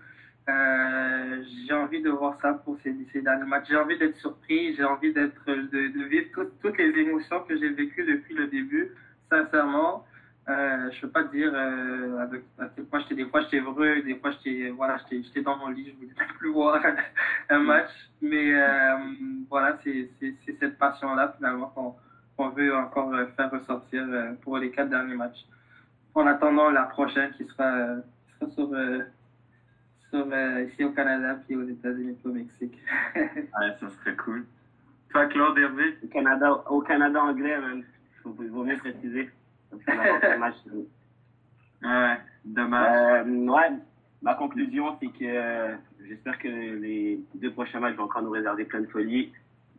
[SPEAKER 3] Euh, j'ai envie de voir ça pour ces, ces derniers matchs. J'ai envie d'être surpris, j'ai envie d'être, de, vivre toutes les émotions que j'ai vécues depuis le début, sincèrement. Euh, je peux pas dire euh, à quel point j'étais des fois j'étais heureux, des fois j'étais voilà j'étais dans mon lit, je voulais plus voir un match, mais euh, voilà c'est cette passion là finalement qu'on veut encore faire ressortir pour les quatre derniers matchs. En attendant la prochaine qui sera, qui sera sur sur, euh, ici au Canada puis aux États-Unis puis au Mexique.
[SPEAKER 1] ouais, ça serait cool. Toi, Claude Hervé?
[SPEAKER 2] Au Canada, au Canada anglais, même. Il vaut mieux préciser.
[SPEAKER 1] match. Ouais, dommage.
[SPEAKER 2] Euh, ouais, ma conclusion, c'est que euh, j'espère que les deux prochains matchs vont encore nous réserver plein de folie.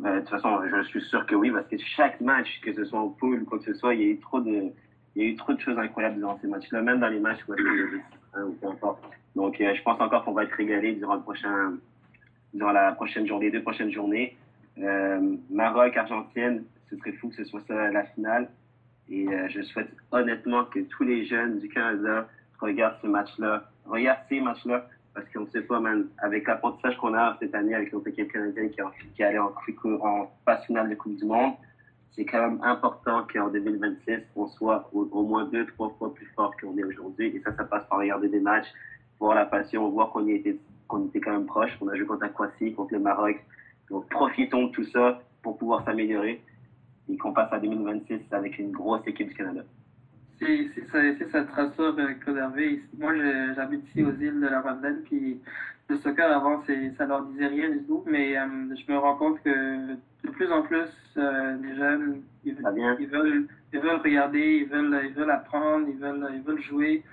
[SPEAKER 2] Euh, de toute façon, je suis sûr que oui, parce que chaque match, que ce soit au pool ou quoi que ce soit, il y a eu trop de, il y a eu trop de choses incroyables dans ces matchs-là, même dans les matchs où il y a importe. Donc, euh, je pense encore qu'on va être régalé durant le prochain, durant la prochaine journée, deux prochaines journées. Maroc, Argentine, ce serait fou que ce soit ça la finale. Et je souhaite honnêtement que tous les jeunes du Canada regardent ce match-là, regardent ces matchs-là, parce qu'on ne sait pas, même, avec l'apprentissage qu'on a cette année avec notre équipe canadienne qui, qui allait en, en finale de Coupe du Monde, c'est quand même important qu'en 2026, on soit au, moins deux, trois fois plus fort qu'on est aujourd'hui. Et ça, ça passe par regarder des matchs, voir la passion, voir qu'on était, qu'on était quand même proche. On a joué contre la Croatie, contre le Maroc. Donc, profitons de tout ça pour pouvoir s'améliorer et qu'on passe à 2026 avec une grosse équipe du Canada.
[SPEAKER 3] Si, si, ça, si ça te rassure, euh, Claude moi j'habite ici aux îles de la Madeleine, puis le soccer avant, ça leur disait rien du tout, mais euh, je me rends compte que de plus en plus, euh, les jeunes, ils, ils, veulent, ils veulent regarder, ils veulent, ils veulent apprendre, ils veulent, ils veulent jouer.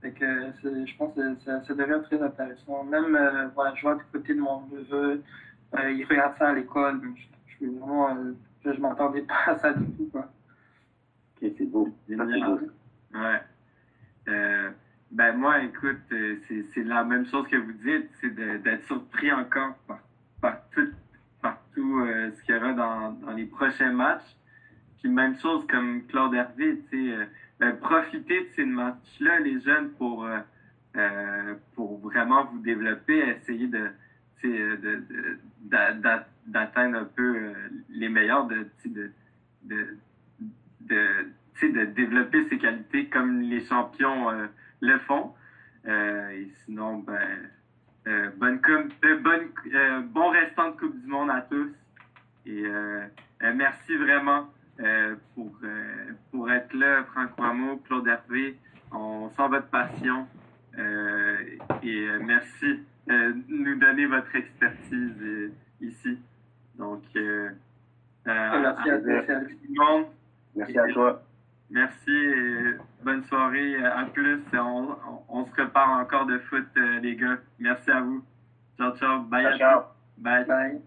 [SPEAKER 3] Fait que je pense que ça, ça, devient très intéressant. Même, voilà, je vois du côté de mon neveu, il regarde ça à l'école, je, je, je, je m'entendais pas à ça du tout, quoi
[SPEAKER 2] c'est beau.
[SPEAKER 1] Ouais. Euh, ben moi, écoute, euh, c'est la même chose que vous dites, c'est d'être surpris encore par, par tout, par tout euh, ce qu'il y aura dans, dans, les prochains matchs. Puis même chose comme Claude Hervé, tu sais, ben, profitez de ces matchs-là, les jeunes, pour, pour vraiment vous développer, essayer de d'atteindre un peu les meilleurs de, de, de de, de développer ses qualités comme les champions euh, le font. Euh, et sinon, ben, euh, bonne, bonne bon restant de Coupe du Monde à tous. Et merci vraiment pour, pour être là, Franck Rameau, Claude Hervé. On sent votre passion. et merci de nous donner votre expertise ici. Donc,
[SPEAKER 3] merci à
[SPEAKER 2] tout le monde. Merci à toi.
[SPEAKER 1] Merci et bonne soirée. À plus. On, se reparle encore de foot, euh, les gars. Merci à vous. Ciao, ciao. Bye.
[SPEAKER 2] Ciao.
[SPEAKER 1] Bye.
[SPEAKER 3] Bye.